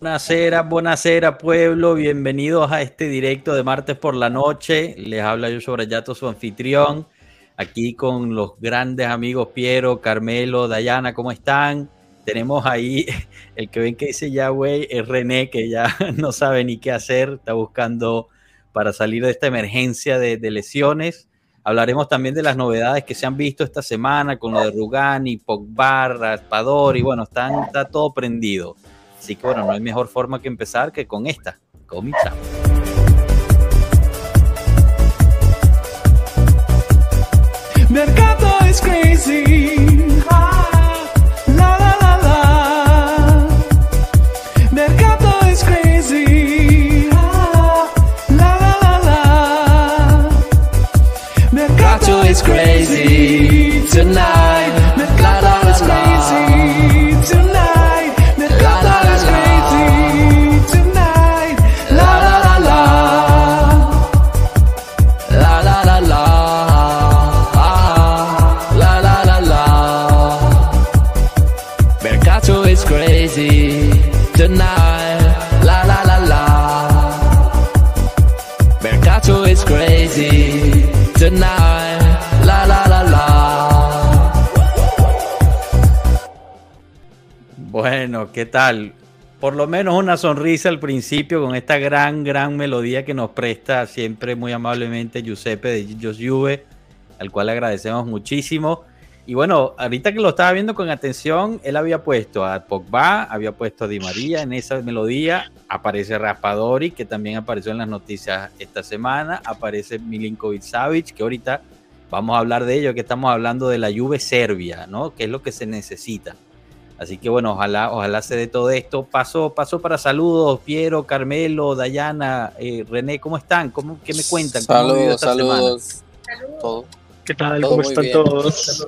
Buenasera, buenasera pueblo, bienvenidos a este directo de martes por la noche. Les habla yo sobre Yato, su anfitrión, aquí con los grandes amigos Piero, Carmelo, Dayana, ¿cómo están? Tenemos ahí el que ven que dice ya, güey, es René, que ya no sabe ni qué hacer, está buscando para salir de esta emergencia de, lesiones. Hablaremos también de las novedades que se han visto esta semana con lo de Rugani, Pogba, Raspador y bueno, está todo prendido. Así que bueno, no hay mejor forma que empezar que con esta. Comenzamos. Mercado es crazy. Bueno, ¿qué tal? Por lo menos una sonrisa al principio con esta gran, gran melodía que nos presta siempre muy amablemente Giuseppe de Gillos Juve, al cual agradecemos muchísimo. Y bueno, ahorita que lo estaba viendo con atención, él había puesto a Pogba, había puesto a Di María en esa melodía, aparece Raspadori, que también apareció en las noticias esta semana, aparece Milinkovic Savic, que ahorita vamos a hablar de ello, que estamos hablando de la Juve Serbia, ¿no? Que es lo que se necesita. Así que bueno, ojalá, ojalá se dé todo esto. Paso, paso para saludos, Piero, Carmelo, Dayana, eh, René, ¿cómo están? ¿Cómo, ¿Qué me cuentan? ¿Cómo Saludos, esta saludos. Todo. ¿Qué tal? Todo ¿Cómo están bien. todos?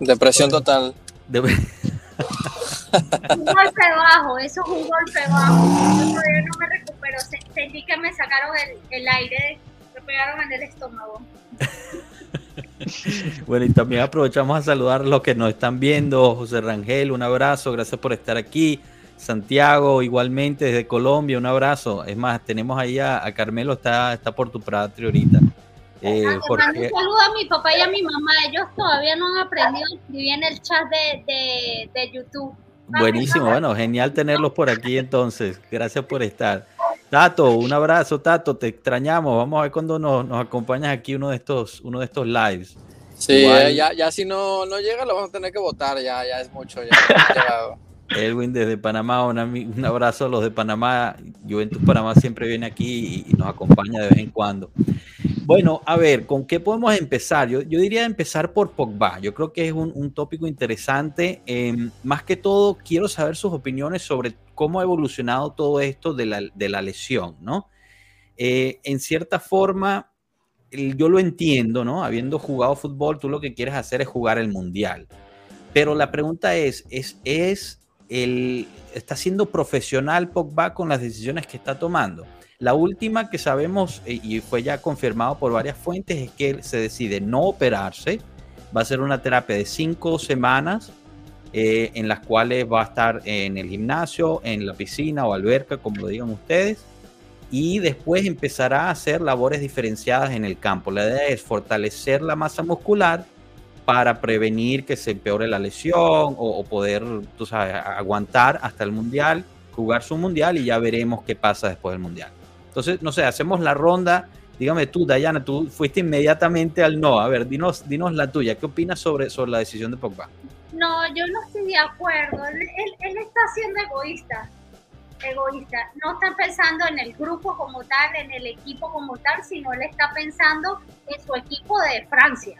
Depresión total. De- un golpe bajo, eso es un golpe bajo. Yo todavía no me recupero. Se- Sentí que me sacaron el, el aire, me pegaron en el estómago. Bueno, y también aprovechamos a saludar a los que nos están viendo. José Rangel, un abrazo, gracias por estar aquí. Santiago, igualmente desde Colombia, un abrazo. Es más, tenemos ahí a, a Carmelo, está, está por tu patria ahorita. Eh, Ah, Jorge, un saludo a mi papá y a mi mamá. Ellos todavía no han aprendido a escribir en el chat de, de, de YouTube. buenísimo, bueno, genial tenerlos por aquí entonces. Gracias por estar. Tato, un abrazo, Tato, te extrañamos. Vamos a ver cuando nos, nos acompañas aquí uno de estos, uno de estos lives. Sí, eh, ya, ya si no, no llega, lo vamos a tener que votar. Ya, ya es mucho. Ya. Elwin desde Panamá, un, abrazo a los de Panamá. Juventus Panamá siempre viene aquí y, y nos acompaña de vez en cuando. Bueno, a ver, ¿con qué podemos empezar? Yo, yo diría empezar por Pogba. Yo creo que es un, un tópico interesante. Eh, más que todo, quiero saber sus opiniones sobre cómo ha evolucionado todo esto de la, de la lesión, ¿no? Eh, en cierta forma, yo lo entiendo, ¿no? Habiendo jugado fútbol, tú lo que quieres hacer es jugar el mundial. Pero la pregunta es, ¿es, es el, ¿está siendo profesional Pogba con las decisiones que está tomando? La última que sabemos, eh, y fue ya confirmado por varias fuentes, es que él se decide no operarse. Va a ser una terapia de cinco semanas eh, en las cuales va a estar en el gimnasio, en la piscina o alberca, como lo digan ustedes. Y después empezará a hacer labores diferenciadas en el campo. La idea es fortalecer la masa muscular para prevenir que se empeore la lesión o, poder, tú sabes, aguantar hasta el mundial, jugar su mundial y ya veremos qué pasa después del mundial. Entonces, no sé, hacemos la ronda. Dígame tú, Dayana, tú fuiste inmediatamente al no. A ver, dinos, dinos la tuya. ¿Qué opinas sobre, sobre la decisión de Pogba? No, yo no estoy de acuerdo. Él, está siendo egoísta. Egoísta. No está pensando en el grupo como tal, en el equipo como tal, sino él está pensando en su equipo de Francia.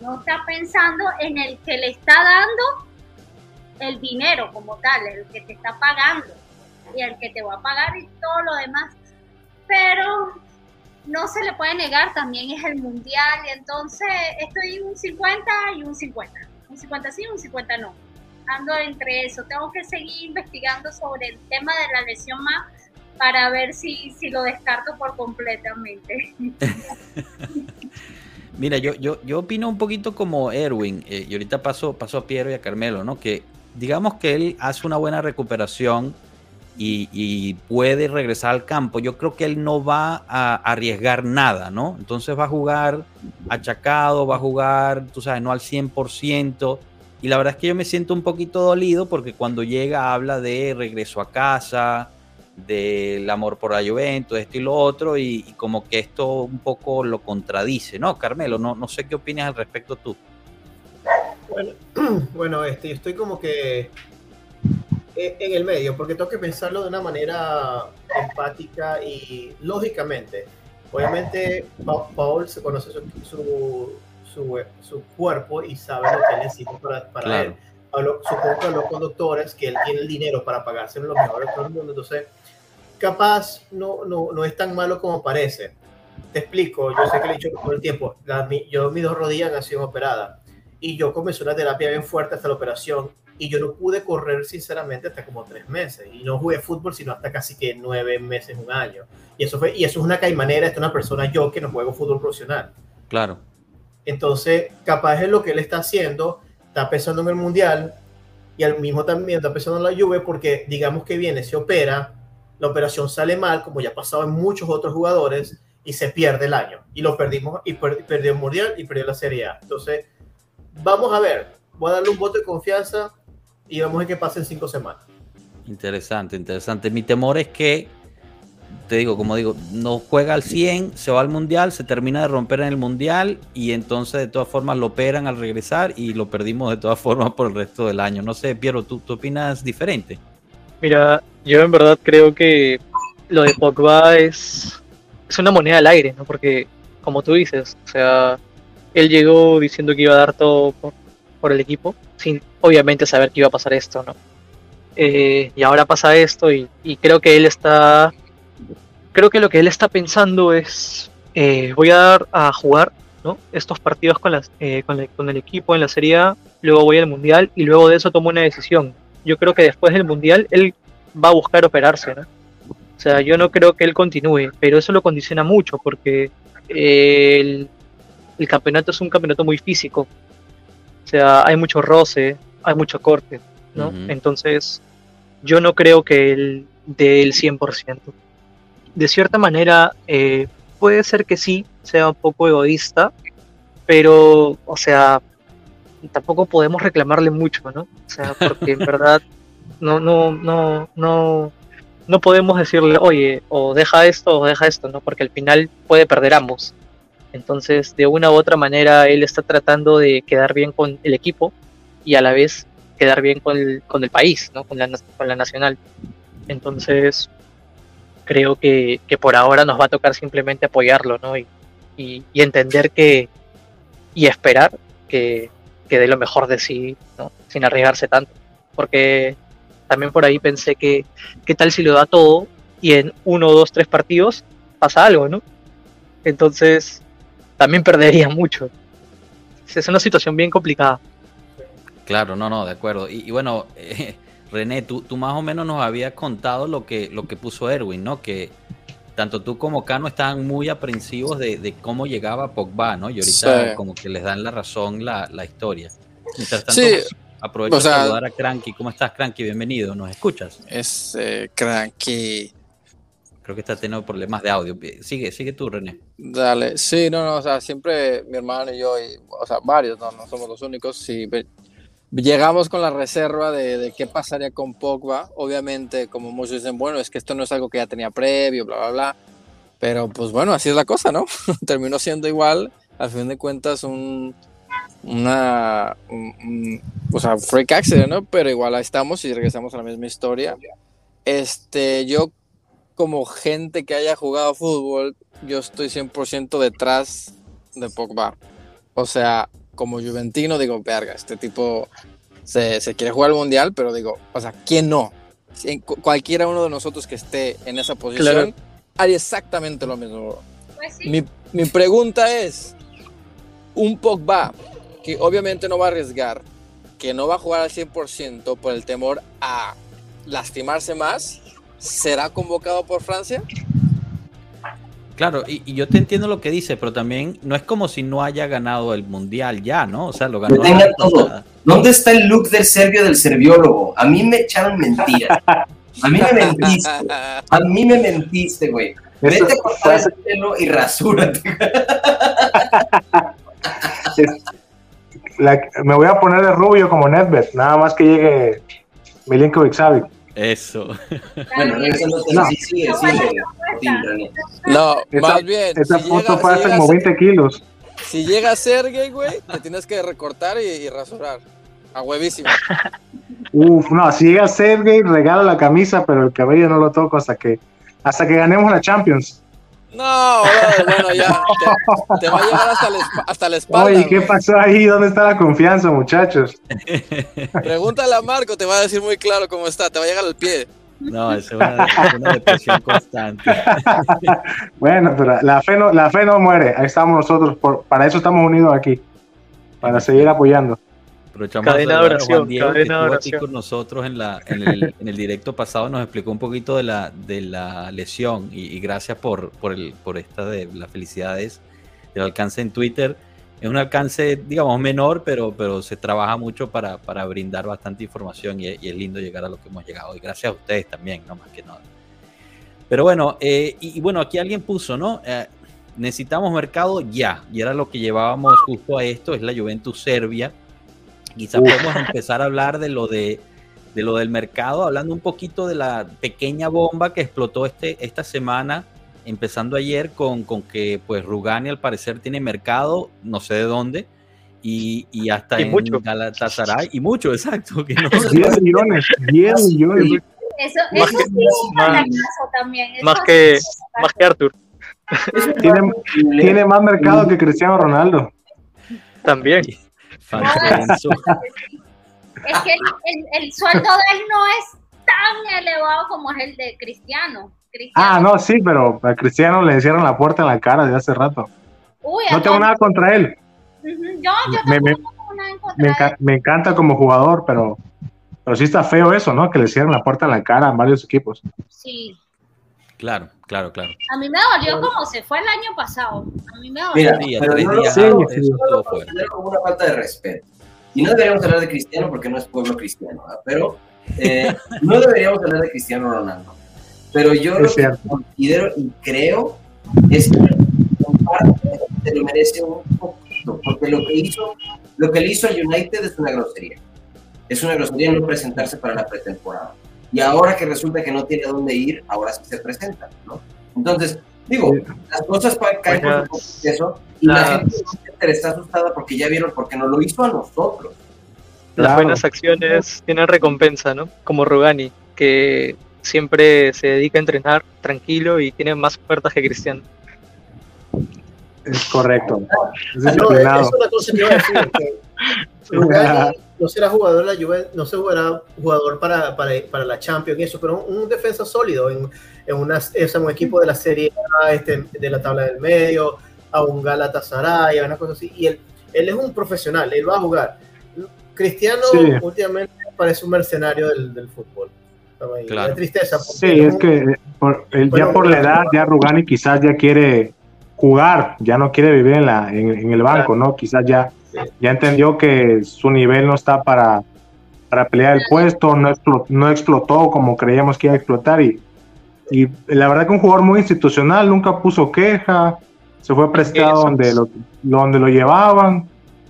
No está pensando en el que le está dando el dinero como tal, el que te está pagando y el que te va a pagar y todo lo demás. Pero no se le puede negar, también es el mundial y entonces estoy un 50 y un 50. Un 50 sí, un 50 no. Ando entre eso. Tengo que seguir investigando sobre el tema de la lesión más para ver si, si lo descarto por completamente. Mira, yo, yo, yo opino un poquito como Erwin, eh, y ahorita paso, paso a Piero y a Carmelo, ¿no? Que digamos que él hace una buena recuperación y, puede regresar al campo, yo creo que él no va a arriesgar nada, ¿no? Entonces va a jugar achacado, va a jugar, tú sabes, no al 100%. Y la verdad es que yo me siento un poquito dolido porque cuando llega habla de regreso a casa, del amor por la Juventus, esto y lo otro, y, como que esto un poco lo contradice, ¿no? Carmelo, no, no sé qué opinas al respecto tú. Bueno, bueno este, yo estoy como que en el medio, porque tengo que pensarlo de una manera empática y lógicamente. Obviamente, Pa- Paul se conoce su, su, su, su cuerpo y sabe lo que necesita para, para Claro. él. Habló- supongo que habló con doctores que él tiene el dinero para pagarse los mejores de todo el mundo. Entonces, capaz no, no, no es tan malo como parece. Te explico, yo sé que le he dicho todo el tiempo. La- mi- yo, mis dos rodillas han sido operadas y yo comencé una terapia bien fuerte hasta la operación y yo no pude correr sinceramente hasta como tres meses y no jugué fútbol sino hasta casi que nueve meses, un año. Y eso, fue, y eso es una caimanera, esta es una persona yo que no juego fútbol profesional. Claro, Entonces, capaz es lo que él está haciendo, está pensando en el mundial y al mismo también está pensando en la Juve porque digamos que viene, se opera, la operación sale mal, como ya ha pasado en muchos otros jugadores, y se pierde el año. Y lo perdimos, y per- perdió el mundial y perdió la Serie A. Entonces, vamos a ver, voy a darle un voto de confianza y vamos a ver qué pasa en cinco semanas. interesante, interesante. Mi temor es que, te digo, como digo, no juega al 100, se va al mundial, se termina de romper en el mundial y entonces de todas formas lo operan al regresar y lo perdimos de todas formas por el resto del año. No sé, Piero, ¿tú, tú opinas diferente? Mira, yo en verdad creo que lo de Pogba es, es una moneda al aire, ¿no? Porque, como tú dices, o sea, él llegó diciendo que iba a dar todo por, por el equipo, sin obviamente saber que iba a pasar esto, ¿no? Eh, y ahora pasa esto y, y creo que él está, creo que lo que él está pensando es, eh, voy a dar a jugar, ¿no? Estos partidos con, las, eh, con, el equipo en la Serie luego voy al Mundial y luego de eso tomo una decisión. Yo creo que después del Mundial él va a buscar operarse. O sea, yo no creo que él continúe, pero eso lo condiciona mucho porque el campeonato es un campeonato muy físico. O sea, hay mucho roce, hay mucho corte, ¿no? Entonces, yo no creo que él dé el 100%. De cierta manera, eh, puede ser que sí, sea un poco egoísta, pero, o sea, tampoco podemos reclamarle mucho, ¿no? O sea, porque en verdad no, no, no, no, no podemos decirle, oye, o deja esto o deja esto, ¿no? Porque al final puede perder ambos. Entonces, de una u otra manera, él está tratando de quedar bien con el equipo y a la vez quedar bien con el, con el país, ¿no? Con la, con la nacional. Entonces, creo que, que por ahora nos va a tocar simplemente apoyarlo, ¿no? Y, y, y entender que, y esperar que, que dé lo mejor de sí, ¿no? Sin arriesgarse tanto. Porque también por ahí pensé que, ¿qué tal si lo da todo y en uno, dos, tres partidos pasa algo, ¿no? Entonces, también perdería mucho. Es una situación bien complicada. Claro, no, no, de acuerdo. Y, y bueno, eh, René, tú, tú más o menos nos habías contado lo que, lo que puso Erwin, ¿no? Que tanto tú como Cano estaban muy aprensivos de, de cómo llegaba Pogba, ¿no? Y ahorita Sí. como que les dan la razón la, la historia. Mientras tanto, Sí, aprovecho o sea- de saludar a Cranky. ¿Cómo estás, Cranky? Bienvenido. ¿Nos escuchas? Es eh, cranky. Creo que está teniendo problemas de audio. Sigue, sigue tú, René. Dale, sí, no, no, o sea, siempre mi hermano y yo, y, o sea, varios, no, no somos los únicos, sí, llegamos con la reserva de, de qué pasaría con Pogba, obviamente, como muchos dicen, bueno, es que esto no es algo que ya tenía previo, bla, bla, bla, pero pues bueno, así es la cosa, ¿no? Terminó siendo igual, al fin de cuentas, un, una, un- un- o sea, freak accident, ¿no? Pero igual ahí estamos y regresamos a la misma historia. Este, yo como gente que haya jugado fútbol, yo estoy 100% detrás de Pogba. O sea, como juventino digo, verga, este tipo se, se quiere jugar al mundial, pero digo, o sea, ¿quién no? Si cualquiera uno de nosotros que esté en esa posición Claro. haría exactamente lo mismo. Pues sí. Mi, mi pregunta es, un Pogba que obviamente no va a arriesgar, que no va a jugar al 100% por el temor a lastimarse más, ¿será convocado por Francia? Claro, y, y yo te entiendo lo que dice, pero también no es como si no haya ganado el mundial ya, ¿no? O sea, lo ganó. vez todo. ¿Dónde está el look del serbio del serbiólogo? A mí me echaron mentiras. A mí me mentiste. A mí me mentiste, güey. Vete a cortar el pelo y rasúrate. la- me voy a poner de rubio como Nedved, nada más que llegue Milinkovic Savic. Eso. Bueno, regresando a No. sí. Tim, René. No, Esa- más bien. Esa si foto llega- si llega como a- 20 kilos. Si llega Sergey, güey, te tienes que recortar y, y rasurar. A huevísimo. Uf, no, si llega Sergey, regala la camisa, pero el cabello no lo toco hasta que hasta que ganemos la Champions. No, brother, bueno, ya. Te, te va a llegar hasta la, hasta la espalda. Oye, ¿qué pasó ahí? ¿Dónde está la confianza, muchachos? Pregúntale a Marco, te va a decir muy claro cómo está. Te va a llegar al pie. No, es una, es una depresión constante. Bueno, pero la fe no, la fe no muere. Ahí estamos nosotros. por- para eso estamos unidos aquí. Para seguir apoyando. Aprovechamos Cadena a oración, Juan Diego, que cadena estuvo aquí con nosotros en, la, en, el, en el directo pasado, nos explicó un poquito de la, de la lesión y, y gracias por, por, el, por esta de las felicidades del alcance en Twitter. Es un alcance, digamos, menor, pero, pero se trabaja mucho para, para brindar bastante información y, y es lindo llegar a lo que hemos llegado. Y gracias a ustedes también, no más que nada. Pero bueno, eh, y, y bueno, aquí alguien puso, ¿no? Eh, necesitamos mercado ya, y era lo que llevábamos justo a esto, es la Juventus Serbia. Quizás Uf. podemos empezar a hablar de lo de, de lo del mercado, hablando un poquito de la pequeña bomba que explotó este, esta semana, empezando ayer con, con que pues Rugani al parecer tiene mercado, no sé de dónde, y, y hasta Y en mucho. Galatasaray, y mucho, exacto, que no, 10 millones. 10 millones. Eso, Más eso que- sí es un más- también. eso Más que, más que Arthur, Tiene, tiene más mercado que Cristiano Ronaldo. también. Es que el, el- el sueldo de él no es tan elevado como es el de Cristiano. Cristiano. Ah, no, sí, pero a Cristiano le cierran la puerta en la cara desde hace rato. Uy, No tengo nada contra él. Yo, yo Me- tengo nada en contra Me, de enca- me encanta como jugador, pero, pero sí está feo eso, ¿no? Que le cierran la puerta en la cara a varios equipos. Sí. Claro, claro, claro. A mí me dolió como se fue el año pasado. A mí me dolió. Mira, Sí, pero tres no lo Sí, todo como una falta de respeto. Y no deberíamos hablar de Cristiano porque no es pueblo cristiano, ¿verdad? pero eh, no deberíamos hablar de Cristiano Ronaldo. Pero yo lo que considero y creo es que en parte se lo merece un poquito, porque lo que hizo, lo que le hizo a United es una grosería. Es una grosería no presentarse para la pretemporada. Y ahora que resulta que no tiene a dónde ir, ahora sí se presenta, ¿no? Entonces, digo, las cosas caen por eso y la las- gente está asustada porque ya vieron porque nos lo hizo a nosotros. Las Claro. buenas acciones tienen recompensa, ¿no? Como Rugani, que siempre se dedica a entrenar tranquilo y tiene más ofertas que Cristiano. Es correcto. Es Ah, no, es una cosa que iba a decir. Que Rugani no será jugador de la Juve, no se jugará jugador para, para, para la Champions y eso, pero un, un defensa sólido en, en, una, es un equipo de la Serie A, este, de la tabla del medio, a un Galatasaray, a una cosa así. Y él, él es un profesional, él va a jugar. Cristiano Sí. últimamente parece un mercenario del, del fútbol. Claro. tristeza. Sí, es que eh, por- él ya por la edad, ya Rugani quizás ya quiere jugar, ya no quiere vivir en, la, en, en el banco, ¿no? Quizás ya, ya entendió que su nivel no está para, para pelear el puesto, no, explo- no explotó como creíamos que iba a explotar y, y la verdad que un jugador muy institucional, nunca puso queja, se fue prestado Eso donde lo, donde lo llevaban.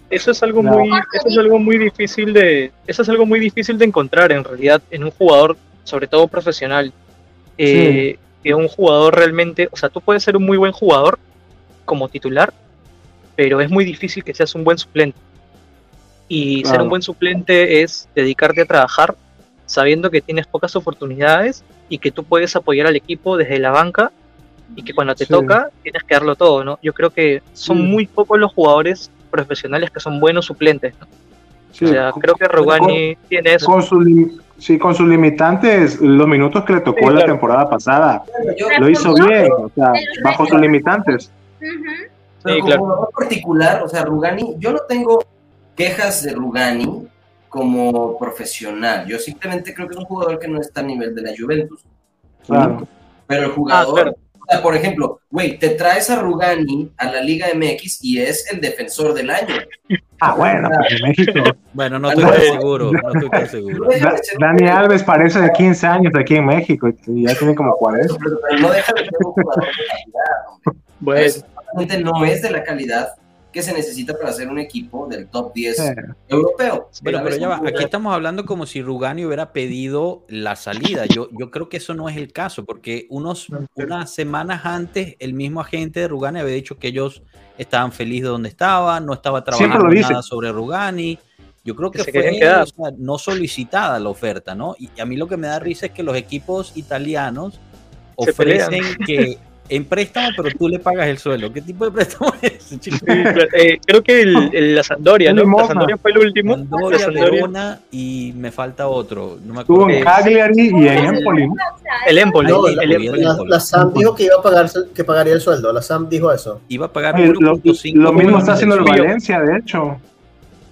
Eso es algo No. muy, eso es algo muy difícil de, eso es algo muy difícil de encontrar en realidad en un jugador, sobre todo profesional. Eh, Que un jugador realmente, o sea, tú puedes ser un muy buen jugador como titular, pero es muy difícil que seas un buen suplente. Y ser Claro. un buen suplente es dedicarte a trabajar sabiendo que tienes pocas oportunidades y que tú puedes apoyar al equipo desde la banca y que cuando te Sí. toca tienes que darlo todo, ¿no? Yo creo que son Sí. muy pocos los jugadores profesionales que son buenos suplentes. ¿no? Sí, o sea, creo que Rugani tiene eso. con, lim- sí, con sus limitantes, los minutos que le tocó Sí, la claro. temporada pasada, Yo, lo hizo bien, o sea, bajo sus limitantes. Pero Sí, como claro. jugador particular, o sea, Rugani, yo no tengo quejas de Rugani como profesional. Yo simplemente creo que es un jugador que no está a nivel de la Juventus. Claro. Pero el jugador, Ah, claro. o sea, por ejemplo, güey, te traes a Rugani a la Liga MX y es el defensor del año. Ah, bueno, pues en México. Bueno, no estoy tan seguro, no estoy tan seguro. Da- Dani Alves parece de 15 años aquí en México y ya tiene como 40. Pero no deja de ser un jugador de calidad, hombre. Pues, realmente no es de la calidad que se necesita para ser un equipo del top 10 Eh, europeo. Bueno, pero ya va, aquí estamos hablando como si Rugani hubiera pedido la salida. Yo, yo creo que eso no es el caso, porque unos, unas semanas antes el mismo agente de Rugani había dicho que ellos estaban felices de donde estaban, no estaba trabajando nada sobre Rugani. Yo creo Que fue o sea, no solicitada la oferta, ¿no? Y a mí lo que me da risa es que los equipos italianos ofrecen que en préstamo, pero tú le pagas el sueldo. ¿Qué tipo de préstamo es ese, eh, creo que el, el- la Sandoria, ¿no? La. Sandoria fue el último. La Sandoria- Verona y me falta otro. No me Estuvo en Cagliari y en Empoli. El Empoli, No, el Empoli. la- la Sam dijo que iba a pagar, que pagaría el sueldo. La Sam dijo eso. Iba a pagar Oye, Lo, 1.5 lo mismo está haciendo el. Valencia, de hecho.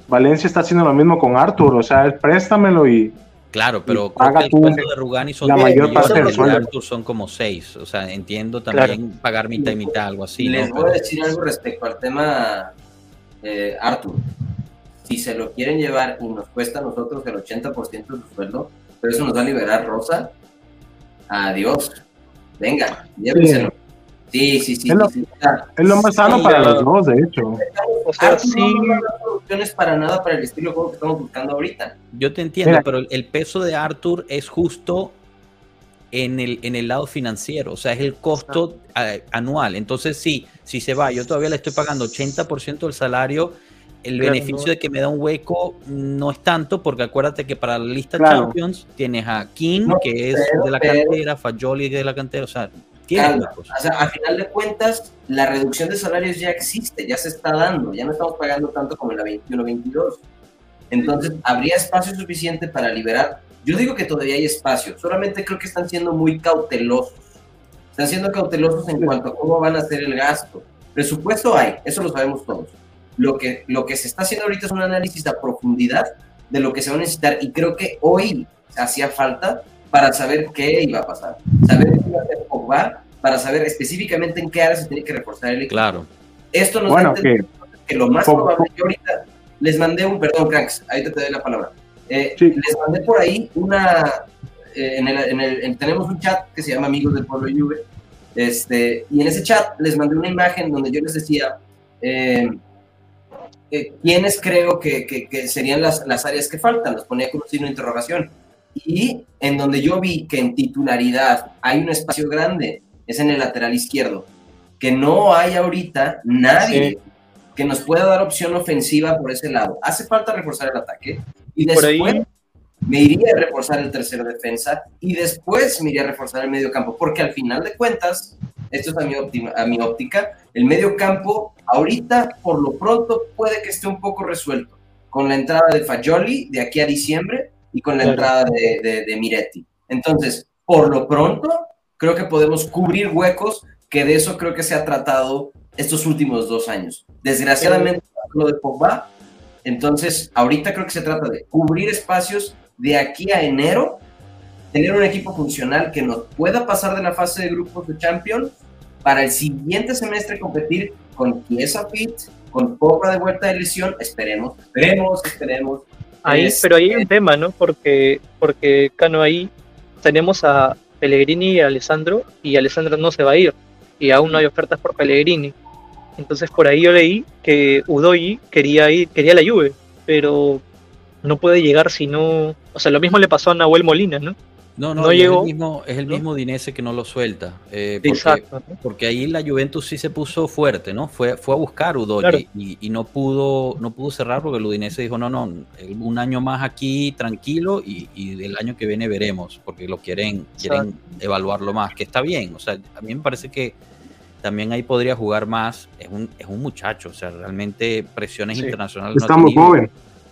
Valencia está haciendo lo mismo con Arthur, o sea, préstamelo y Claro, pero creo que el tú de Rugani son la 10 mayor parte de. Arthur son como 6. O sea, entiendo también pagar mitad y mitad, algo así. ¿no? Les voy Pero- a decir algo respecto al tema eh, Arthur. Si se lo quieren llevar y nos cuesta a nosotros el 80% de su sueldo, pero eso nos va a liberar Rosa, adiós. Venga, llévenselo. Sí, sí, sí. Es lo- sí, es más sano Sí, para los dos, de hecho. O sea, Arthur sí, no soluciones para nada para el estilo de juego que estamos buscando ahorita. Yo te entiendo, Mira. pero el, peso de Arthur es justo en el, en el lado financiero, o sea, es el costo eh, anual. Entonces, sí, si se va, yo todavía le estoy pagando 80% del salario. El Claro, beneficio no. de que me da un hueco no es tanto, porque acuérdate que para la lista Claro. Champions tienes a King, No, que es pero- de la pero- cantera, Fajoli de la cantera, o sea, huecos. O sea, a final de cuentas, la reducción de salarios ya existe, ya se está dando, ya no estamos pagando tanto como en la 21-22. Entonces, habría espacio suficiente para liberar. Yo digo que todavía hay espacio, solamente creo que están siendo muy cautelosos. Están siendo cautelosos en cuanto a cómo van a hacer el gasto. Presupuesto hay, eso lo sabemos todos. Lo que, lo que se está haciendo ahorita es un análisis a profundidad de lo que se va a necesitar y creo que hoy hacía falta para saber qué iba a pasar, saber qué iba a hacer Pogba, para saber específicamente en qué área se tiene que reforzar el equipo. Claro. Esto nos Bueno, da a que que lo más Pogba- probable, yo ahorita les mandé un, perdón, Cranks, ahorita te doy la palabra. Eh, Sí. Les mandé por ahí una, eh, en el, en el- en- tenemos un chat que se llama Amigos del Pueblo Juve, este, y en ese chat les mandé una imagen donde yo les decía eh, eh, quiénes creo que, que- que serían las, las áreas que faltan, los ponía con un signo de interrogación. Y en donde yo vi que en titularidad hay un espacio grande, es en el lateral izquierdo, que no hay ahorita nadie que nos pueda dar opción ofensiva por ese lado. Hace falta reforzar el ataque y después ahí- me iría a reforzar el tercero defensa y después me iría a reforzar el medio campo, porque al final de cuentas, esto es a mi, óptima- a mi óptica, el medio campo ahorita por lo pronto puede que esté un poco resuelto con la entrada de Fagioli de aquí a diciembre y con la Claro. entrada de, de- de Miretti. Entonces, por lo pronto, creo que podemos cubrir huecos que de eso creo que se ha tratado estos últimos dos años. Desgraciadamente, lo de Pogba, entonces ahorita creo que se trata de cubrir espacios de aquí a enero, tener un equipo funcional que nos pueda pasar de la fase de grupos de Champions para el siguiente semestre competir con Chiesa Fit, con Pogba de vuelta de lesión, esperemos, esperemos, esperemos. Ahí, Es- pero ahí hay un tema, ¿no? Porque, porque Cano ahí tenemos a Pellegrini y Alessandro, y Alessandro no se va a ir, y aún no hay ofertas por Pellegrini. Entonces por ahí yo leí que Udoyi quería ir, quería la Juve, pero no puede llegar si no. O sea, lo mismo le pasó a Nahuel Molina, ¿no? No, no, No llegó. es el mismo, es el ¿no? mismo Dinese que no lo suelta. eh, porque, Exacto. ¿no? porque ahí la Juventus sí se puso fuerte, ¿no? Fue, fue a buscar Claro. y, y no pudo no pudo cerrar porque el Udinese dijo, no, no, un año más aquí tranquilo y, y el año que viene veremos, porque lo quieren, quieren evaluarlo más, que está bien. O sea, a mí me parece que también ahí podría jugar más. Es un, es un muchacho, o sea, realmente presiones Sí. internacionales. no está muy tenido. joven.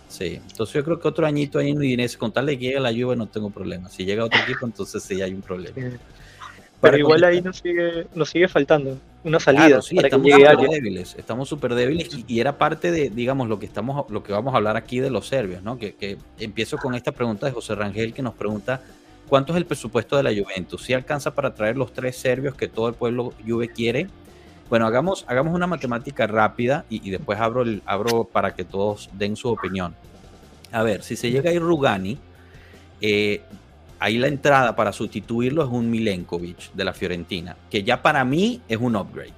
Sí, entonces yo creo que otro añito ahí en Udinese, con tal de que llegue la lluvia no tengo problema. Si llega otro equipo, entonces sí hay un problema. Pero Para igual ahí nos sigue, nos sigue faltando una salida Claro, sí, para que estamos súper débiles, estamos súper débiles y, y era parte de, digamos, lo que estamos, lo que vamos a hablar aquí de los serbios, ¿no? Que, que empiezo con esta pregunta de José Rangel que nos pregunta ¿cuánto es el presupuesto de la Juventus? ¿Si alcanza para traer los tres serbios que todo el pueblo Juve quiere? Bueno, hagamos, hagamos una matemática rápida y, y después abro, el, abro para que todos den su opinión. A ver, si se llega a ir Rugani, eh, ahí la entrada para sustituirlo es un Milenkovic de la Fiorentina, que ya para mí es un upgrade.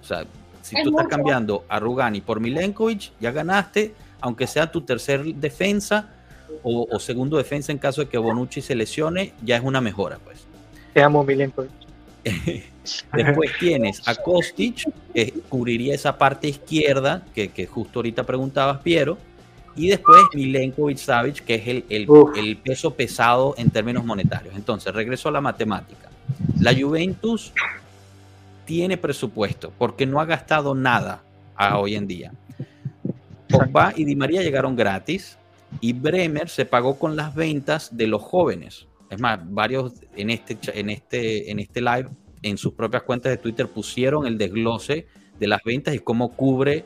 O sea, si Es tú estás cambiando a Rugani por Milenkovic, ya ganaste, aunque sea tu tercer defensa o, o segundo defensa en caso de que Bonucci se lesione, ya es una mejora, pues. Te amo, Milenkovic. Después tienes a Kostic, que cubriría esa parte izquierda, que, que justo ahorita preguntabas, Piero. Y después Milenkovic Savic, que es el, el- Uf. el peso pesado en términos monetarios. Entonces, regreso a la matemática. La Juventus tiene presupuesto porque no ha gastado nada a hoy en día. Pogba y Di María llegaron gratis y Bremer se pagó con las ventas de los jóvenes. Es más, varios en este, en este, en este live, en sus propias cuentas de Twitter, pusieron el desglose de las ventas y cómo cubre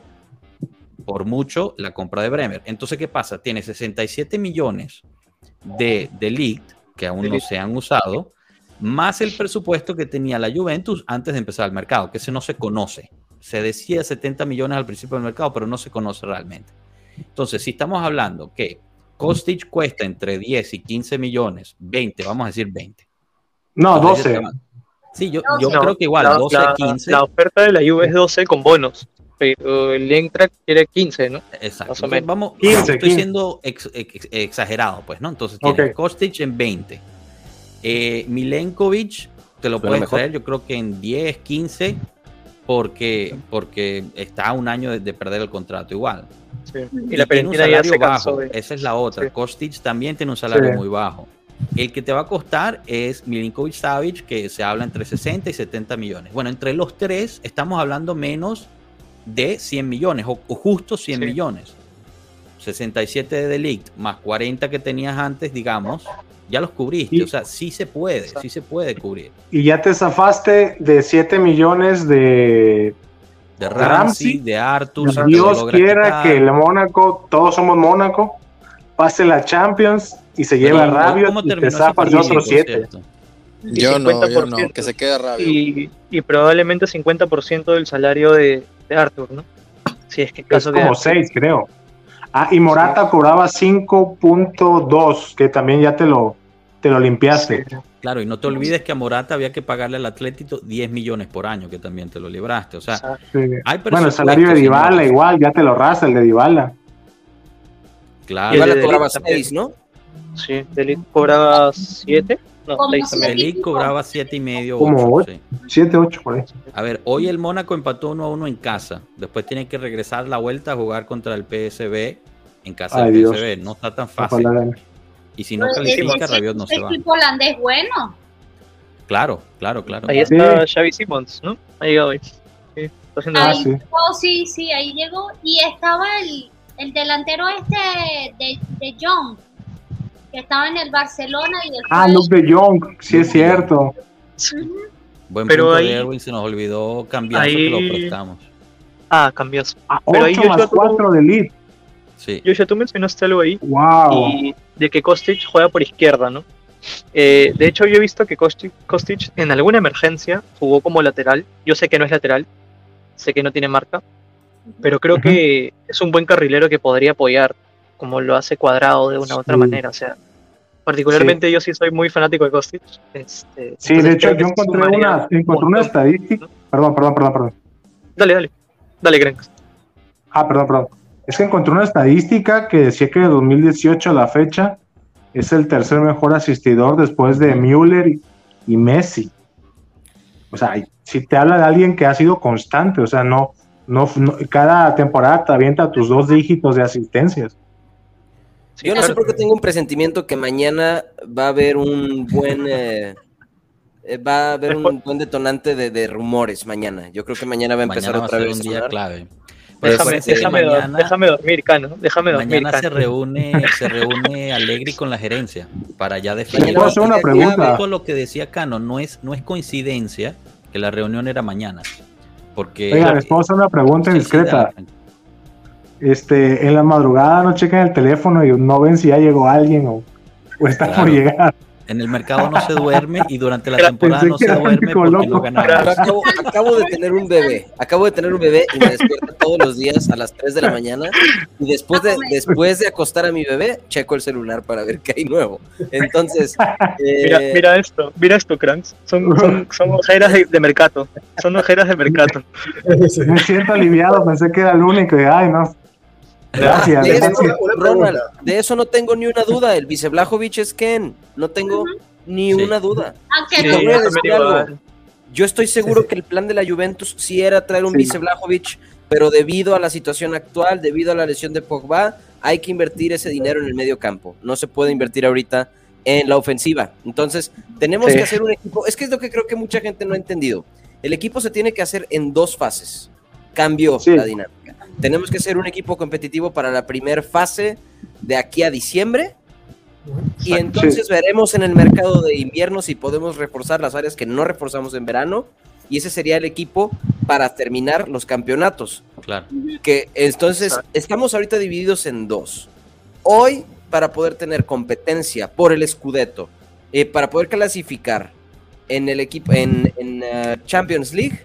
por mucho la compra de Bremer. Entonces, ¿qué pasa? Tiene 67 millones de Delict que aún no se han usado, más el presupuesto que tenía la Juventus antes de empezar el mercado, que ese no se conoce. Se decía 70 millones al principio del mercado, pero no se conoce realmente. Entonces, si estamos hablando que Kostic cuesta entre 10 y 15 millones, 20, vamos a decir 20. No, Entonces, 12. Sí, yo, yo No, creo que igual, la, 12, la- 15. la oferta de la Juve es 12 con bonos, pero el Eintracht quiere 15, ¿no? Exacto. Más o menos. vamos, 15, estoy 15. siendo ex- ex- exagerado, pues, ¿no? Entonces tienes Ok. Kostic en 20. Eh, Milenkovic te lo Suena puedes mejor. traer, yo creo que en 10, 15, porque, porque está a un año de, de perder el contrato igual. Sí. Y la tiene un ya salario se cansó bajo. de... Esa es la otra. Sí. Kostic también tiene un salario Sí. muy bajo. El que te va a costar es Milinkovic Savic, que se habla entre 60 y 70 millones. Bueno, entre los tres estamos hablando menos de 100 millones o, o justo 100 Sí. millones. 67 de Delict más 40 que tenías antes, digamos, ya los cubriste. Y- o sea, sí se puede, sí se puede cubrir. Y ya te zafaste de 7 millones de... De Ramsey, Ramsey, de Arthur. Dios quiera quitar. que el Mónaco, todos somos Mónaco, pase la Champions y se lleva Pero, Rabiot ¿cómo y te zafas de otros por 7. cierto? Y Yo no, yo 50%. no, que se quede rabia. y, y probablemente 50% del salario de, de Arthur, ¿no? Si es que Es caso de como Arthur. 6, creo. Ah, y Morata cobraba 5.2, que también ya te lo, te lo limpiaste. Sí. Claro, y no te olvides que a Morata había que pagarle al Atlético 10 millones por año, que también te lo libraste. O sea. Sí. hay Bueno, el salario de Dybala igual, ya te lo rasa el de Dybala. Claro. Y el Igual de la cobraba Delict también. 6, ¿no? Sí, Delict cobraba 7. No, Como 6 también. Feliz cobraba siete y medio. Como ocho, sí. 7, 8 por ahí. A ver, hoy el Mónaco empató 1 a 1 en casa. Después tiene que regresar la vuelta a jugar contra el PSB en casa Ay, del Dios. PSB. No está tan fácil. Ojalá. Y si no califica, Rabiot no se va. equipo holandés bueno. Claro, claro, claro. Ahí está Xavi Simons, ¿no? Ha llegado hoy. Sí, está haciendo Ah, Ahí sí. llegó, sí, sí, ahí llegó. Y estaba el, el delantero este de, de John, que estaba en el Barcelona y después... Ah, Luke de Jong, sí es cierto. Buen Pero punto ahí- de Erwin, se nos olvidó cambiar ahí- que lo prestamos. Ah, cambió. Ah, Pero ahí 8 yo más tuve- 4 de lead. Sí. Yoshi, tú mencionaste algo ahí Wow. y de que Kostic juega por izquierda, ¿no? Eh, de hecho, yo he visto que Kostic, Kostic en alguna emergencia jugó como lateral. Yo sé que no es lateral, sé que no tiene marca, pero creo Ujú. que es un buen carrilero que podría apoyar, como lo hace cuadrado de una u otra Sí. manera. O sea, particularmente yo sí soy muy fanático de Kostic. Este, Sí, de hecho yo encontré una, un encontré una estadística. Perdón, perdón, perdón, perdón. Dale, dale. Dale, Grenk. Ah, perdón, perdón. Es que encontré una estadística que decía que de 2018 a la fecha es el tercer mejor asistidor después de Müller y, Messi. O sea, si te habla de alguien que ha sido constante, o sea, no, no, no- cada temporada te avienta tus dos dígitos de asistencias. Sí, Yo no sé por qué tengo un presentimiento que mañana va a haber un buen eh, eh, va a haber un buen detonante de, de rumores mañana. Yo creo que mañana va a empezar Mañana va a otra ser vez un día clave. Déjame, dor- mañana, déjame dormir, Cano. Déjame dormir, mañana se Cano. reúne, se reúne Allegri con la gerencia para ya definir. ¿Puedo hacer una pregunta? Todo lo que decía Cano no es, no es coincidencia que la reunión era mañana. Porque Oiga, les puedo hacer una pregunta discreta. Este, en la madrugada no chequen el teléfono y no ven si ya llegó alguien o, o está por Claro. llegar. En el mercado no se duerme y durante la temporada pensé no se duerme como porque no loco. ganamos. Acabo, acabo de tener un bebé, acabo de tener un bebé y me despierto todos los días a las 3 de la mañana y después de, después de acostar a mi bebé, checo el celular para ver qué hay nuevo. Entonces, eh, Mira, mira esto, mira esto, Cranks. Son, son, son ojeras de, de mercado. Son ojeras de mercado. Me siento aliviado, pensé que era el único. y, Ay, no. Gracias. de, eso, gracias. Ronald, de eso no tengo ni una duda. El vice Blajovic es Ken, no tengo ni Sí. una duda. Aunque Sí, no- te voy a yo algo. Yo estoy seguro que el plan de la Juventus sí era traer un Sí. vice Blajovic, pero debido a la situación actual, debido a la lesión de Pogba, hay que invertir ese dinero en el medio campo. No se puede invertir ahorita en la ofensiva. Entonces, tenemos Sí. que hacer un equipo. Es que es lo que creo que mucha gente no ha entendido. El equipo se tiene que hacer en dos fases. Cambió Sí. la dinámica. Tenemos que ser un equipo competitivo para la primera fase de aquí a diciembre. Y entonces veremos en el mercado de invierno si podemos reforzar las áreas que no reforzamos en verano. Y ese sería el equipo para terminar los campeonatos. Claro. Que entonces estamos ahorita divididos en dos. Hoy, para poder tener competencia por el Scudetto, eh, para poder clasificar en el equipo en, en, eh, Champions League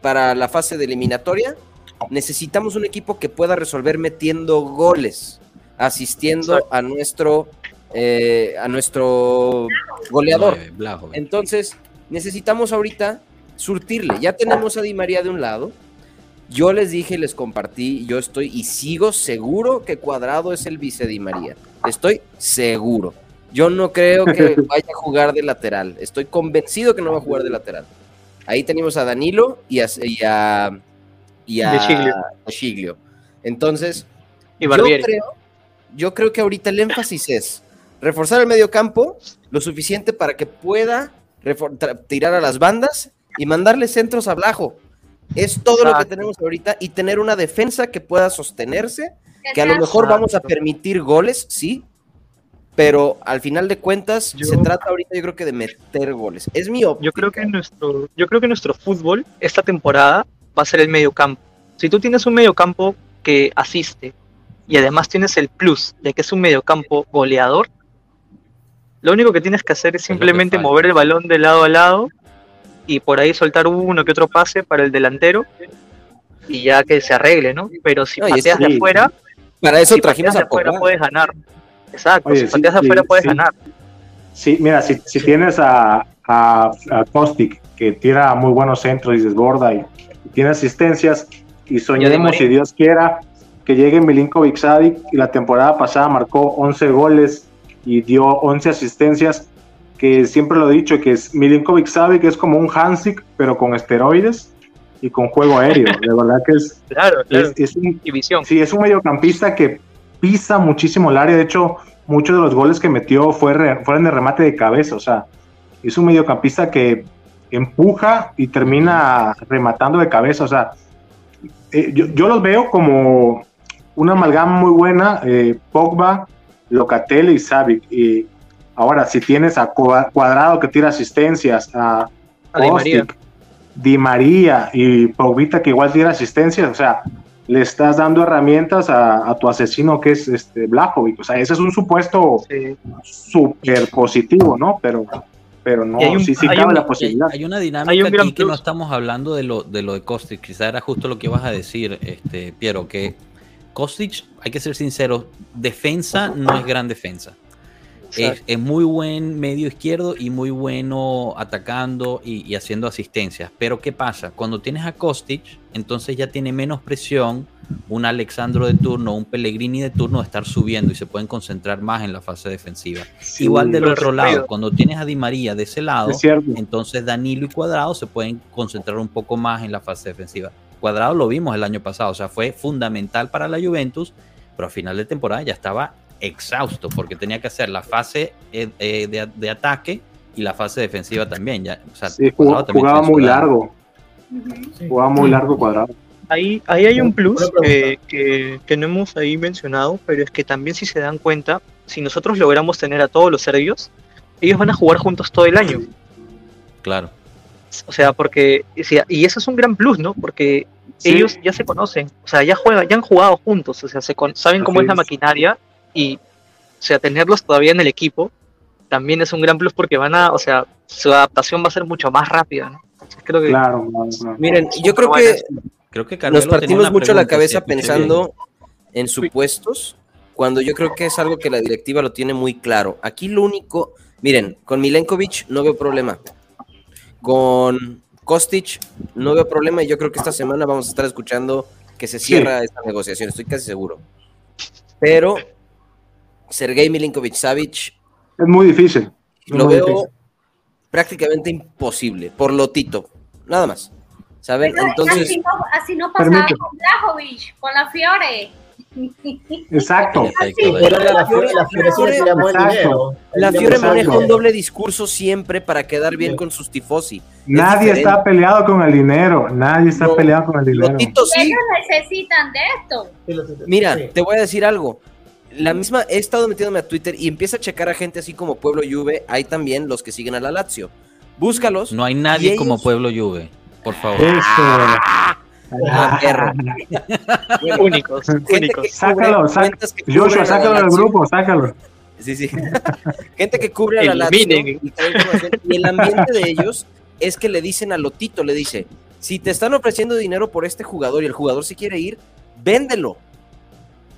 para la fase de eliminatoria, necesitamos un equipo que pueda resolver metiendo goles, asistiendo a nuestro eh, a nuestro goleador. Entonces, necesitamos ahorita surtirle. Ya tenemos a Di María de un lado. Yo les dije, les compartí, yo estoy y sigo seguro que Cuadrado es el vice Di María. Estoy seguro. Yo no creo que vaya a jugar de lateral. Estoy convencido que no va a jugar de lateral. Ahí tenemos a Danilo y a, y a, y a Giglio. a Giglio. Entonces, Y yo Barbieri. creo, yo creo que ahorita el énfasis es reforzar el medio campo lo suficiente para que pueda tirar a las bandas y mandarle centros a Blajo. Es todo lo que tenemos ahorita y tener una defensa que pueda sostenerse, que a lo mejor vamos a permitir goles, sí, pero al final de cuentas Yo- se trata ahorita yo creo que de meter goles. Es mi Yo creo que nuestro, yo creo que nuestro fútbol esta temporada va a ser el medio campo. Si tú tienes un medio campo que asiste y además tienes el plus de que es un medio campo goleador, lo único que tienes que hacer es simplemente mover el balón de lado a lado y por ahí soltar uno que otro pase para el delantero y ya que se arregle, ¿no? Pero si No, pateas de afuera, para eso si trajimos a Pogba. puedes ganar. Exacto, Oye, si pateas sí, afuera puedes sí. ganar. Sí, mira, si, si tienes a, a, a Kostic, que tira muy buenos centros y desborda y, y tiene asistencias, y soñemos, si Dios quiera, que llegue Milinkovic Savic, y la temporada pasada marcó 11 goles y dio 11 asistencias, que siempre lo he dicho, que es Milinkovic Savic es como un Hansik, pero con esteroides y con juego aéreo. De verdad que es, Claro, claro. es, es un, Y visión. Sí, es un mediocampista que pisa muchísimo el área. De hecho, muchos de los goles que metió fue re- fueron de remate de cabeza. O sea, es un mediocampista que empuja y termina rematando de cabeza. O sea, eh, yo, yo los veo como una amalgama muy buena. eh, Pogba, Locatelli y Savic. Y ahora, si tienes a Cua- Cuadrado que tira asistencias, a A Di María. Di María y Pogbita que igual tira asistencias, o sea, le estás dando herramientas a, a tu asesino que es este Blajovic, o sea, ese es un supuesto Sí. súper positivo, ¿no? Pero, pero no, un- sí, sí cabe un- la posibilidad. hay una dinámica Hay un gran aquí que no estamos hablando de lo de lo de Kostic, quizá era justo lo que ibas a decir, este Piero, que Kostic, hay que ser sinceros, defensa no es gran defensa. Es, es muy buen medio izquierdo y muy bueno atacando y, y haciendo asistencias. Pero ¿qué pasa? Cuando tienes a Kostic, entonces ya tiene menos presión un Alexandro de turno, un Pellegrini de turno de estar subiendo y se pueden concentrar más en la fase defensiva. Sí, Igual del otro lado, cuando tienes a Di María de ese lado, es entonces Danilo y Cuadrado se pueden concentrar un poco más en la fase defensiva. Cuadrado lo vimos el año pasado, o sea, fue fundamental para la Juventus, pero a final de temporada ya estaba exhausto porque tenía que hacer la fase eh, eh, de, de ataque y la fase defensiva también. Ya, o sea, Sí, Cuadrado jugaba, también jugaba tiene muy largo, jugaba muy largo cuadrado. Ahí, ahí hay un plus eh, que, que no hemos ahí mencionado, pero es que también si se dan cuenta, si nosotros logramos tener a todos los serbios, ellos van a jugar juntos todo el año. Claro. O sea, porque, y eso es un gran plus, ¿no? Porque Sí, ellos ya se conocen, o sea, ya juegan, ya han jugado juntos, o sea, se con- saben cómo es la maquinaria y, o sea, tenerlos todavía en el equipo también es un gran plus porque van a, o sea, su adaptación va a ser mucho más rápida, ¿no? Entonces, creo que Claro, claro, claro. Miren, yo creo que Creo que Carmelo nos partimos mucho la cabeza pensando en supuestos, cuando yo creo que es algo que la directiva lo tiene muy claro. Aquí lo único, miren, con Milenkovic no veo problema. Con Kostic no veo problema y yo creo que esta semana vamos a estar escuchando que se cierra esta negociación, estoy casi seguro. Pero Sergei Milinkovic Savic Es muy difícil. es lo muy veo difícil. prácticamente imposible, por lotito, nada más. ¿Saben? Pero Entonces, así, no, así no pasaba Permite. con Blajovic, con la Fiore. Exacto. Perfecto, Pero bueno. la Fiore, la. La maneja un doble discurso siempre para quedar bien con sus tifosi. Nadie está peleado con el dinero. Nadie está No, peleado con el dinero. Lotito sí. Ellos necesitan de esto. Mira, Sí. te voy a decir algo. La misma, he estado metiéndome a Twitter y empieza a checar a gente así como Pueblo Juve. Hay también los que siguen a la Lazio. Búscalos. No hay nadie como Pueblo Juve, por favor. Eso. Ah, perro. Bueno, únicos, únicos. Sácalo, que Joshua, sácalo del grupo, sácalo. Sí, sí. Gente que cubre a la Lazio. Y el ambiente de ellos es que le dicen a Lotito, le dice, si te están ofreciendo dinero por este jugador y el jugador se quiere ir, véndelo.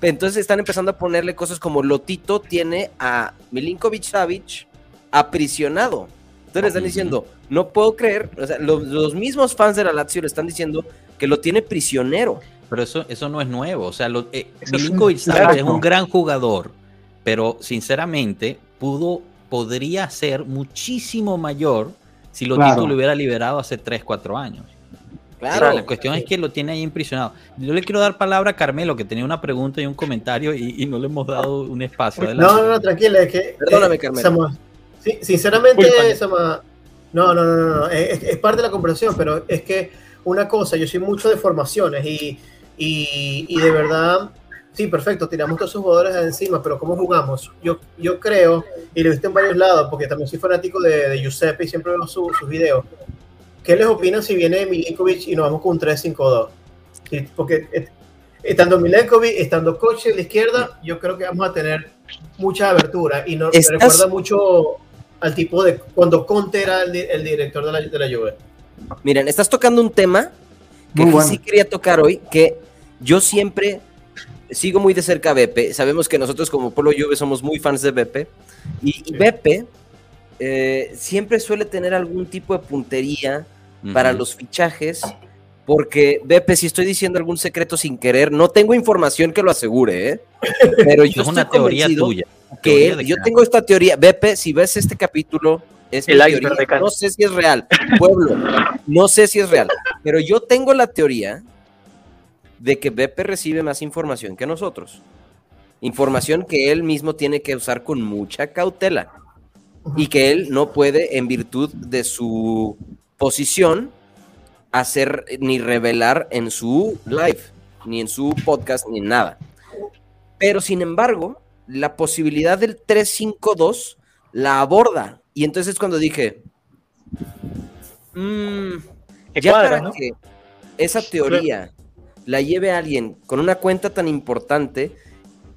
Entonces están empezando a ponerle cosas como Lotito tiene a Milinkovic Savic aprisionado. Entonces le están diciendo, no puedo creer, o sea, los, los mismos fans de la Lazio le están diciendo que lo tiene prisionero. Pero eso, eso no es nuevo. O sea, lo, eh, Milinkovic un- Savic es un gran jugador, pero sinceramente pudo, podría ser muchísimo mayor si Lotito Claro. lo hubiera liberado hace 3, 4 años. Claro. La cuestión es que lo tiene ahí impresionado. Yo le quiero dar palabra a Carmelo, que tenía una pregunta y un comentario y, y no le hemos dado un espacio. Adelante. No, no, no, tranquila, es que. Perdóname, eh, Carmelo. Sama, sí, sinceramente. Sama, no, no, no, no, no, es, es parte de la conversación, pero es que una cosa, yo soy mucho de formaciones y, y, y de verdad, sí, perfecto, tiramos todos esos jugadores encima, pero ¿cómo jugamos? Yo, yo creo, y lo he visto en varios lados, porque también soy fanático de, de Giuseppe y siempre veo su- sus videos. ¿Qué les opinan si viene Milinkovic y nos vamos con un 3-5-2? Sí, porque estando Milenkovic, estando coach en la izquierda, yo creo que vamos a tener mucha abertura y no, me Estás- recuerda mucho al tipo de cuando Conte era el, el director de la, de la Juve. Miren, estás tocando un tema que bueno. sí quería tocar hoy, que yo siempre sigo muy de cerca a Beppe. Sabemos que nosotros como Polo Juve somos muy fans de Beppe. Y, y Sí. Beppe eh, siempre suele tener algún tipo de puntería para los fichajes. Porque, Beppe, si estoy diciendo algún secreto sin querer, no tengo información que lo asegure, ¿eh? Pero yo es una estoy teoría convencido tuya. que Teoría él- de yo tengo esta teoría, Beppe, si ves este capítulo, es mi El iceberg teoría. de Cano. no sé si es real, pueblo, no sé si es real, pero yo tengo la teoría de que Beppe recibe más información que nosotros, información que él mismo tiene que usar con mucha cautela y que él no puede, en virtud de su posición, hacer ni revelar en su live, ni en su podcast, ni en nada. Pero sin embargo, la posibilidad del 352 la aborda. Y entonces cuando dije, "Mm, Que ya cuadra, para ¿no? que esa teoría la lleve a alguien con una cuenta tan importante,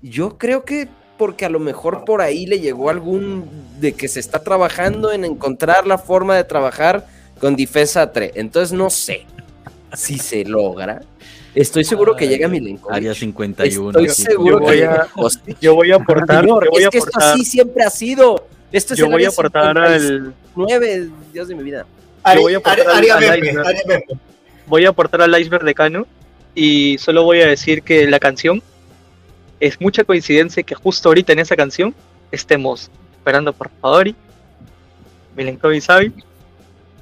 yo creo que porque a lo mejor por ahí le llegó algún de que se está trabajando en encontrar la forma de trabajar con Defensa 3. Entonces no sé si se logra. Estoy seguro que Ay, llega Milenkovic. Área 51. Estoy sí. seguro Yo que voy llega. Yo voy a aportar, yo voy a es que esto así siempre ha sido. Esto es yo el voy a aportar al, 59, Dios de mi vida. Ari- voy a aportar al voy a aportar al iceberg de Cano y solo voy a decir que la canción es mucha coincidencia que justo ahorita en esa canción estemos esperando por Fadori, Milenkovic Savic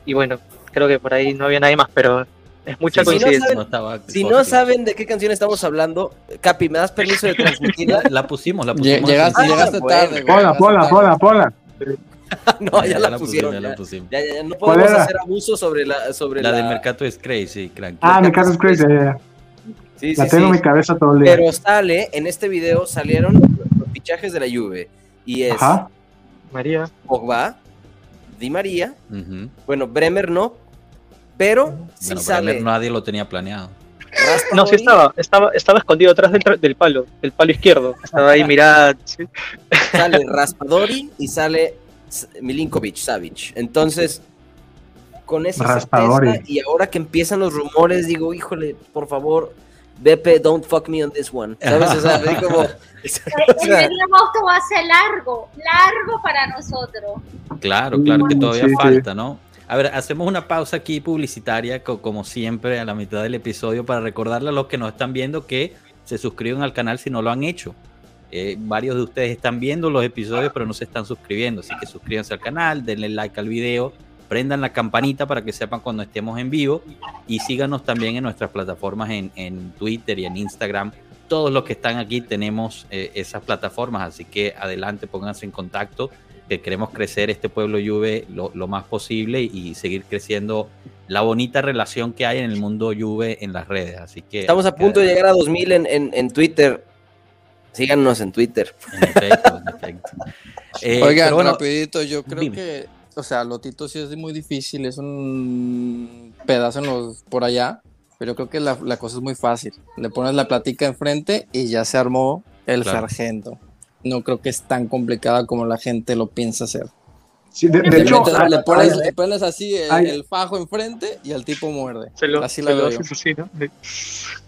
y bueno, creo que por ahí no había nadie más, pero es mucha Sí, si no coincidencia. saben- No estaba- Si no saben de qué canción estamos hablando, Capi, ¿me das permiso de transmitirla? La pusimos, la pusimos. Llegaste, Ah, llegaste tarde. ponla, tarde. ponla, ponla. no, ya, la, pusimos, pusieron. ya Ya, la pusimos. ya, ya, no ¿Cuál podemos hacer abuso sobre la. Sobre La la, del mercado es crazy, cranky. Ah, casa es crazy. ya, ya. Sí, La sí, tengo en mi cabeza todo el día. Pero sale, en este video salieron los fichajes de la Juve. Y es Ajá. María, Pogba, Di María, bueno, Bremer no, pero sí Bueno, sale. Bremer nadie lo tenía planeado. No, sí estaba, estaba, estaba escondido atrás del, palo, del palo izquierdo, estaba ahí mirada, sí. Sale Raspadori y sale Milinkovic Savic. Entonces, con esa Raspadori. certeza, y ahora que empiezan los rumores, digo, híjole, por favor, Bepe, don't fuck me on this one. ¿Sabes? O sea, como- El mes de agosto va a ser largo, largo para nosotros. Claro, claro que Mm, todavía sí, sí. falta, ¿no? A ver, hacemos una pausa aquí publicitaria, co- como siempre, a la mitad del episodio, para recordarle a los que nos están viendo que se suscriban al canal si no lo han hecho. Eh, varios de ustedes están viendo los episodios, pero no se están suscribiendo, así que suscríbanse al canal, denle like al video, prendan la campanita para que sepan cuando estemos en vivo y síganos también en nuestras plataformas en, en Twitter y en Instagram. Todos los que están aquí tenemos eh, esas plataformas, así que adelante, pónganse en contacto que queremos crecer este pueblo Juve lo, lo más posible y seguir creciendo la bonita relación que hay en el mundo Juve en las redes. Así que Estamos a punto de llegar a 2000 en, en, en Twitter. Síganos en Twitter. En efecto, en efecto. Eh, Oigan, bueno, rapidito, yo creo dime. que, o sea, Lotito sí es muy difícil, es un pedazo en los, por allá, pero yo creo que la, la cosa es muy fácil. Le pones la platica enfrente y ya se armó el Claro. sargento. No creo que es tan complicada como la gente lo piensa hacer. Sí, de, hecho, metes- le pones, le pones así el, el fajo enfrente y el tipo muerde. Se lo, así se la lo veo así, ¿no? De-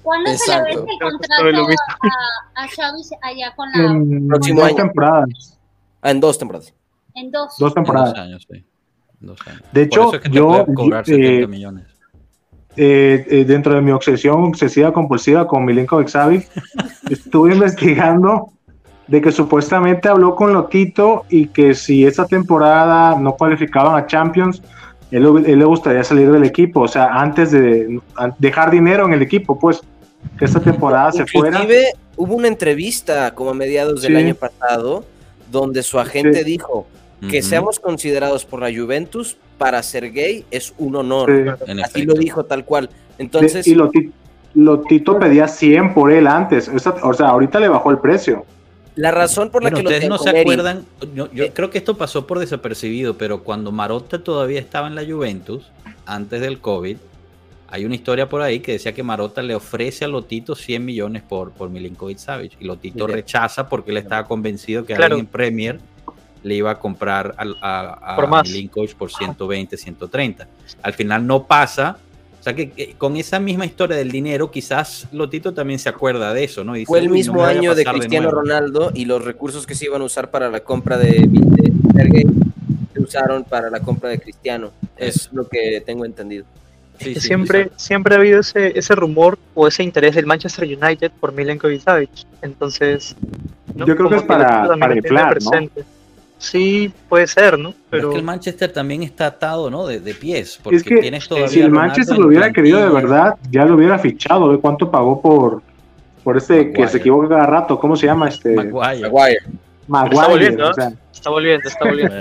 ¿Cuándo se le vence el contrato a, a Xavi allá con la... en Próximo dos año. temporadas. Ah, en dos temporadas. En dos. Dos en temporadas. dos años, sí. Dos años. De Por hecho, eso es que te yo, puede cobrar yo, 70 eh, millones. eh, eh, dentro de mi obsesión obsesiva compulsiva con Milinkovic Savic, estuve investigando de que supuestamente habló con Lotito y que si esta temporada no cualificaban a Champions, él, él le gustaría salir del equipo, o sea, antes de dejar dinero en el equipo, pues, que esta temporada se fuera. Inclusive hubo una entrevista como a mediados del Sí. año pasado donde su agente Sí. dijo que seamos considerados por la Juventus para ser gay es un honor. Sí. Así lo dijo tal cual. Entonces, y Loti- Lotito pedía 100 por él antes, o sea, ahorita le bajó el precio. la razón por la Bueno, que lo ustedes no se acuerdan, yo, yo Eh. creo que esto pasó por desapercibido, pero cuando Marotta todavía estaba en la Juventus, antes del COVID, hay una historia por ahí que decía que Marotta le ofrece a Lotito 100 millones por, por Milinkovic Savic y Lotito rechaza porque él estaba convencido que Claro. alguien en Premier le iba a comprar al- a, a Por más. Milinkovic por 120, 130. Al final no pasa. O sea que, que con esa misma historia del dinero, quizás Lotito también se acuerda de eso, ¿no? Y dice, Fue el "Uy, no mismo a año de Cristiano nuevo". Ronaldo y los recursos que se iban a usar para la compra de, de Sergei se usaron para la compra de Cristiano. Es lo que tengo entendido. Sí, sí, siempre, siempre ha habido ese, ese rumor o ese interés del Manchester United por Milenkovic Savic. Entonces, ¿no? Yo creo que es para- para inflar, ¿no? Sí, puede ser, ¿no? Pero Pero es que el Manchester también está atado, ¿no? De, de pies. Porque Es que tienes todavía si el Manchester lo hubiera querido de verdad, ya lo hubiera fichado. ¿Ve cuánto pagó por, por este que se equivoca cada rato? ¿Cómo se llama? Este Maguire. Maguire. Maguire. Está volviendo, o sea, está volviendo, está volviendo.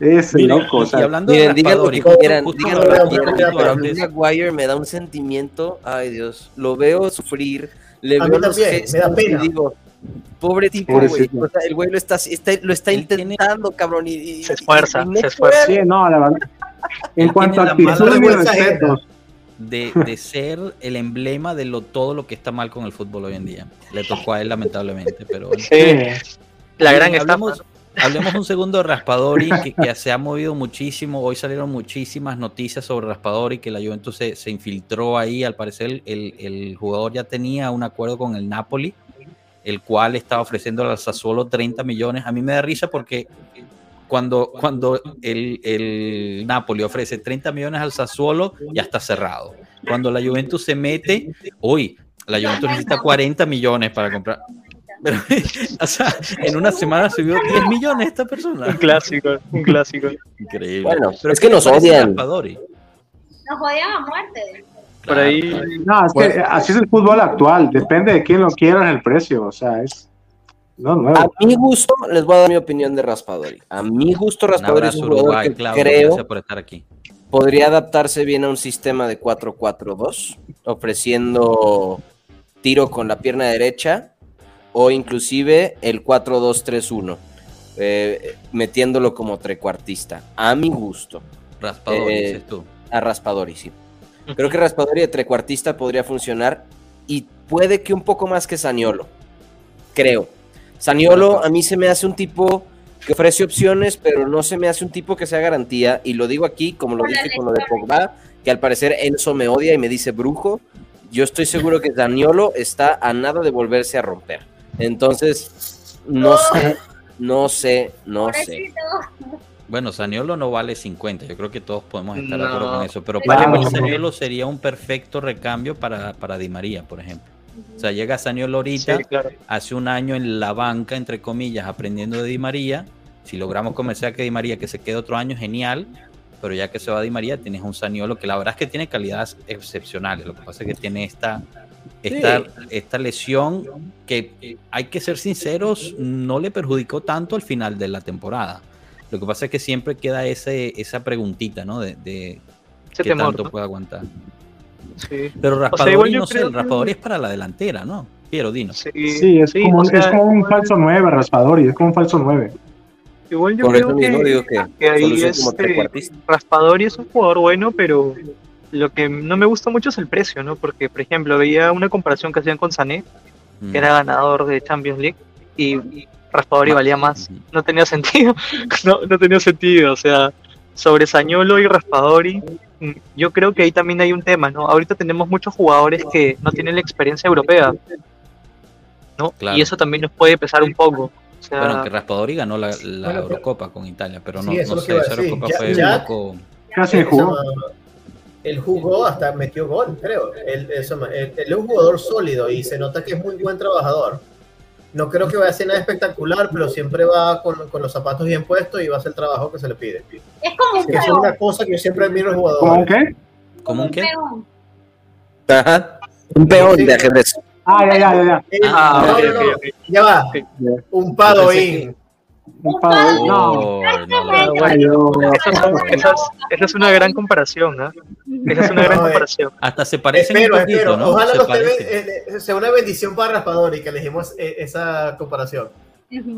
Eh, ese Miren, loco. O y sea, hablando Miren, de Maguire me da un sentimiento, ay Dios, lo veo sufrir, le A mí veo los también, me da pena. y digo, pobre tipo, güey, o sea, el güey lo está, está- lo está intentando, cabrón, y, y- Se esfuerza, y no se esfuerza. sí, no, la verdad. En cuanto a actitud, vergüenza ajena. respetos. de, de ser el emblema de lo, todo lo que está mal con el fútbol hoy en día. Le tocó a él, lamentablemente, pero. Sí, la gran hablemos, hablemos un segundo de Raspadori, que, que se ha movido muchísimo. Hoy salieron muchísimas noticias sobre Raspadori, que la Juventus se, se infiltró ahí. Al parecer, el, el jugador ya tenía un acuerdo con el Napoli, el cual estaba ofreciendo al Sassuolo 30 millones. A mí me da risa porque cuando, cuando el, el Napoli ofrece 30 millones al Sassuolo, ya está cerrado. Cuando la Juventus se mete, uy, la Juventus necesita 40 millones para comprar. Pero, o sea, en una semana subió 10 millones esta Un persona. clásico, un clásico. Increíble. Bueno, Pero es ¿qué que nos odian. Nos odian a muerte. Por ahí, claro. No, es que Bueno. así es el fútbol actual. Depende de quién lo quiera el precio. O sea, es. No, A mi gusto, les voy a dar mi opinión de Raspadori. A mi gusto, Raspadori es un jugador Uruguay, que Claudio. creo por estar aquí. podría adaptarse bien a un sistema de 4-4-2, ofreciendo tiro con la pierna derecha o inclusive el 4-2-3-1, eh, metiéndolo como trecuartista. A mi gusto, Raspadori, Eh, dices tú. a Raspadori, sí. Creo que Raspadori de trecuartista podría funcionar y puede que un poco más que Saniolo. Creo. Saniolo a mí se me hace un tipo que ofrece opciones, pero no se me hace un tipo que sea garantía. Y lo digo aquí, como lo dije con lo de. Pogba, que al parecer Enzo me odia y me dice brujo. Yo estoy seguro que Daniolo está a nada de volverse a romper. Entonces, no sé, no sé, no sé. Bueno, Saniolo no vale 50, yo creo que todos podemos estar de acuerdo con eso, pero para mí Saniolo sería un perfecto recambio para, para Di María, por ejemplo. O sea, llega Saniolo ahorita, Sí, claro. hace un año en la banca, entre comillas, aprendiendo de Di María. Si logramos convencer a que Di María que se quede otro año, genial. Pero ya que se va Di María, tienes un Saniolo que la verdad es que tiene calidades excepcionales. Lo que pasa es que tiene esta, esta, esta lesión que, hay que ser sinceros, no le perjudicó tanto al final de la temporada. Lo que pasa es que siempre queda ese, esa preguntita, ¿no? De, de Ese qué temor, tanto ¿no? puede aguantar. Sí. Pero Raspadori, no sé, que- Raspadori es para la delantera, ¿no? Piero, Dino. Sí, Sí, es, como, o un- sea, es como un falso 9, Raspadori, es como un falso 9. Igual yo creo que, digo que que ahí este. Raspadori es un jugador bueno, pero lo que no me gusta mucho es el precio, ¿no? Porque, por ejemplo, veía una comparación que hacían con Sané, Mm. que era ganador de Champions League, y, y Raspadori valía más. No tenía sentido, no, no tenía sentido, o sea, sobre Sañolo y Raspadori, mm, yo creo que ahí también hay un tema, ¿no? Ahorita tenemos muchos jugadores que no tienen la experiencia europea, ¿no? Claro. Y eso también nos puede pesar un poco. O sea, Bueno, que Raspadori ganó la, la Bueno, Eurocopa con Italia, pero no, Sí, no sé, esa. Eurocopa Ya- fue ya- un poco... Casi jugó. él jugó hasta metió gol, creo. Él, eso, él- él es un jugador sólido y se nota que es muy buen trabajador. No creo que vaya a hacer nada espectacular, pero siempre va con, con los zapatos bien puestos y va a hacer el trabajo que se le pide. Es como un es una cosa que yo siempre admiro al jugador. ¿Cómo qué? ¿Cómo un qué? peón. Ajá. Un peón de ajedrez. Ah, ya, ya, ya. ya. Eh, Ah, no. Ya va. Un padoín. Un pavo- No, esa es, una gran comparación, ¿no? Esa es una gran eh. comparación. Hasta se parecen Espero, un poquito, espero. ¿no? Ojalá Se los eh, eh, sea una bendición para Raspadori que elegimos eh, esa comparación.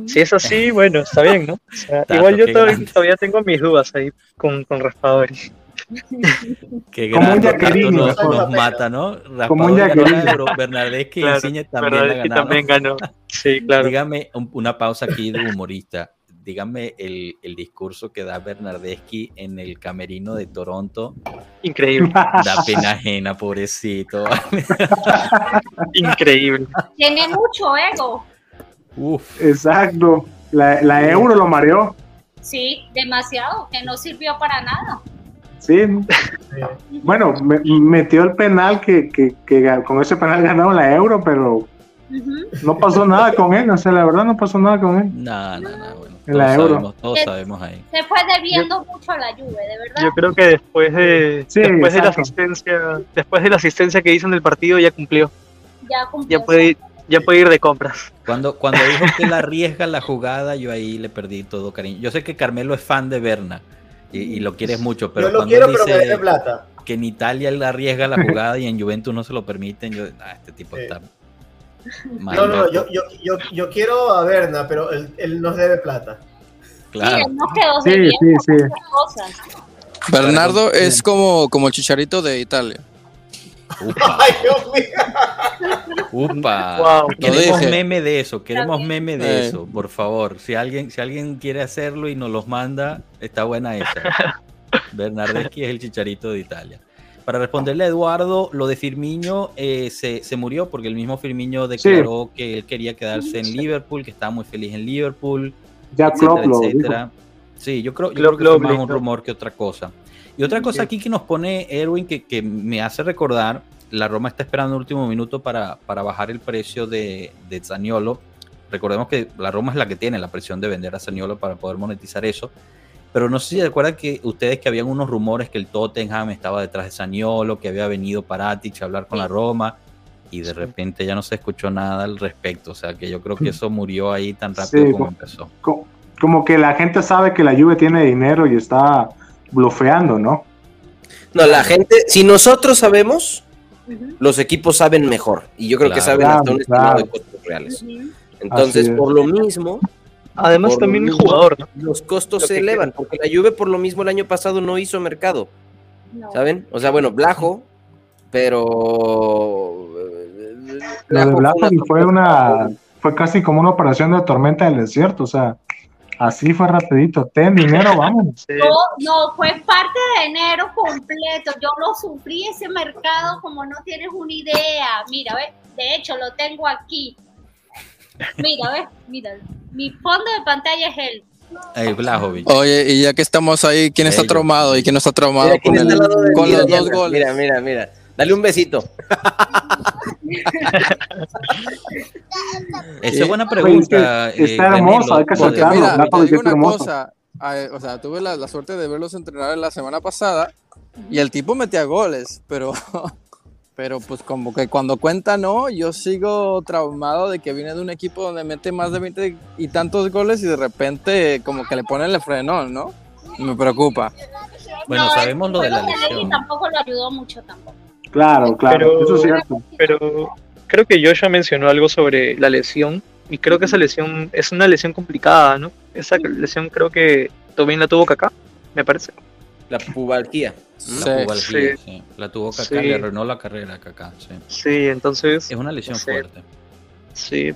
Si es así, bueno, está bien, ¿no? O sea, igual yo todavía, todavía tengo mis dudas ahí con, con Raspadori. Qué Como nos, mata, ¿no? Como un ganó y Claro, también también ganó. Sí, claro. Dígame un- una pausa aquí de humorista. Dígame el, el discurso que da Bernardeschi en el camerino de Toronto. Increíble, Da pena ajena, pobrecito. increíble. Tiene mucho ego. Uf. Exacto. La, la euro lo mareó. Sí, demasiado, que no sirvió para nada. Sí. Bueno, me- metió el penal que, que, que ga- con ese penal ganaron la euro, pero no pasó nada con él. O sea, la verdad no pasó nada con él. No, no, no. Bueno, En la todos Euro. sabemos, todos sabemos ahí. Se fue debiendo mucho a la lluvia, de verdad. Yo creo que después de Sí, después de la asistencia, después de la asistencia que hizo en el partido ya cumplió. ya cumplió. Ya puede ir, ya puede ir de compras. Cuando, cuando dijo que él arriesga la jugada, yo ahí le perdí todo cariño. Yo sé que Carmelo es fan de Berna y, y lo quieres mucho, pero yo lo cuando quiero, él pero me dice debe plata. que en Italia él arriesga la jugada y en Juventus no se lo permiten, yo, ah, este tipo Sí. está mal No, no, yo, yo, yo, yo quiero a Berna, pero él, él nos debe plata. Sí, Claro. él nos quedó Sí, sí, sí. cosas. Bernardo es como, como el chicharito de Italia. Upa, Ay, Dios mío. upa. Wow. Queremos dije. meme de eso, queremos También. meme de Eh. eso, por favor. Si alguien, si alguien quiere hacerlo y nos los manda, está buena esa. Bernardeschi es el chicharito de Italia. Para responderle a Eduardo, lo de Firmiño eh, se, se murió porque el mismo Firmiño declaró que él quería quedarse en Liverpool, que estaba muy feliz en Liverpool, Ya etcétera, etcétera. Sí, yo creo, yo creo que fue más un rumor que otra cosa. Y otra cosa aquí que nos pone Erwin que, que me hace recordar, la Roma está esperando el último minuto para, para bajar el precio de, de Zaniolo. Recordemos que la Roma es la que tiene la presión de vender a Zaniolo para poder monetizar eso. Pero no sé si se acuerdan que ustedes que habían unos rumores que el Tottenham estaba detrás de Zaniolo, que había venido Paratici a hablar con la Roma y de repente ya no se escuchó nada al respecto. O sea que yo creo que eso murió ahí tan rápido Sí, como po- empezó. Co- Como que la gente sabe que la Juve tiene dinero y está blofeando, ¿no? No, la gente, si nosotros sabemos, los equipos saben mejor. Y yo creo que Claro. saben hasta un Claro, estimado claro. de costos reales. Entonces, por lo mismo, Además también el jugador, ¿no? los costos Lo se elevan, porque la Juve por lo mismo el año pasado no hizo mercado, No. ¿saben? O sea, bueno, Blajo, pero... Lo de Blajo Blackburn fue sorpresa. una, fue casi como una operación de tormenta del desierto, o sea, Así fue rapidito. Ten dinero, vamos. Sí. No, no, fue parte de enero completo. Yo lo sufrí ese mercado como no tienes una idea. Mira, ¿ves? De hecho, lo tengo aquí. Mira, ¿ves? Mira, mi fondo de pantalla es él. Vlahovic. Oye, y ya que estamos ahí, ¿quién está traumado y quién no está traumado Mira quién con, está el- con los dos goles? Mira, mira, mira. Dale un besito. Esa es buena Oye, pregunta. es que está eh, hermoso, Danilo. hay que mira, te digo una hermoso. cosa, eh, o sea, tuve la, la suerte de verlos entrenar la semana pasada y el tipo metía goles, pero, pero pues como que cuando cuenta no, yo sigo traumado de que viene de un equipo donde mete más de 20 y tantos goles y de repente como que le ponen el frenón, ¿no? Me preocupa. Bueno, No, sabemos lo de la lesión. Tampoco lo ayudó mucho tampoco. Claro, claro, Pero- eso es cierto. Pero creo que Joshua mencionó algo sobre la lesión y creo que esa lesión es una lesión complicada, ¿no? Esa lesión creo que también la tuvo Kaká, me parece. La pubalgia. Sí. La pubalgia, sí. sí. La tuvo Kaká, Sí. le arruinó la carrera Kaká, sí. Sí, entonces, Es una lesión fuerte. sí.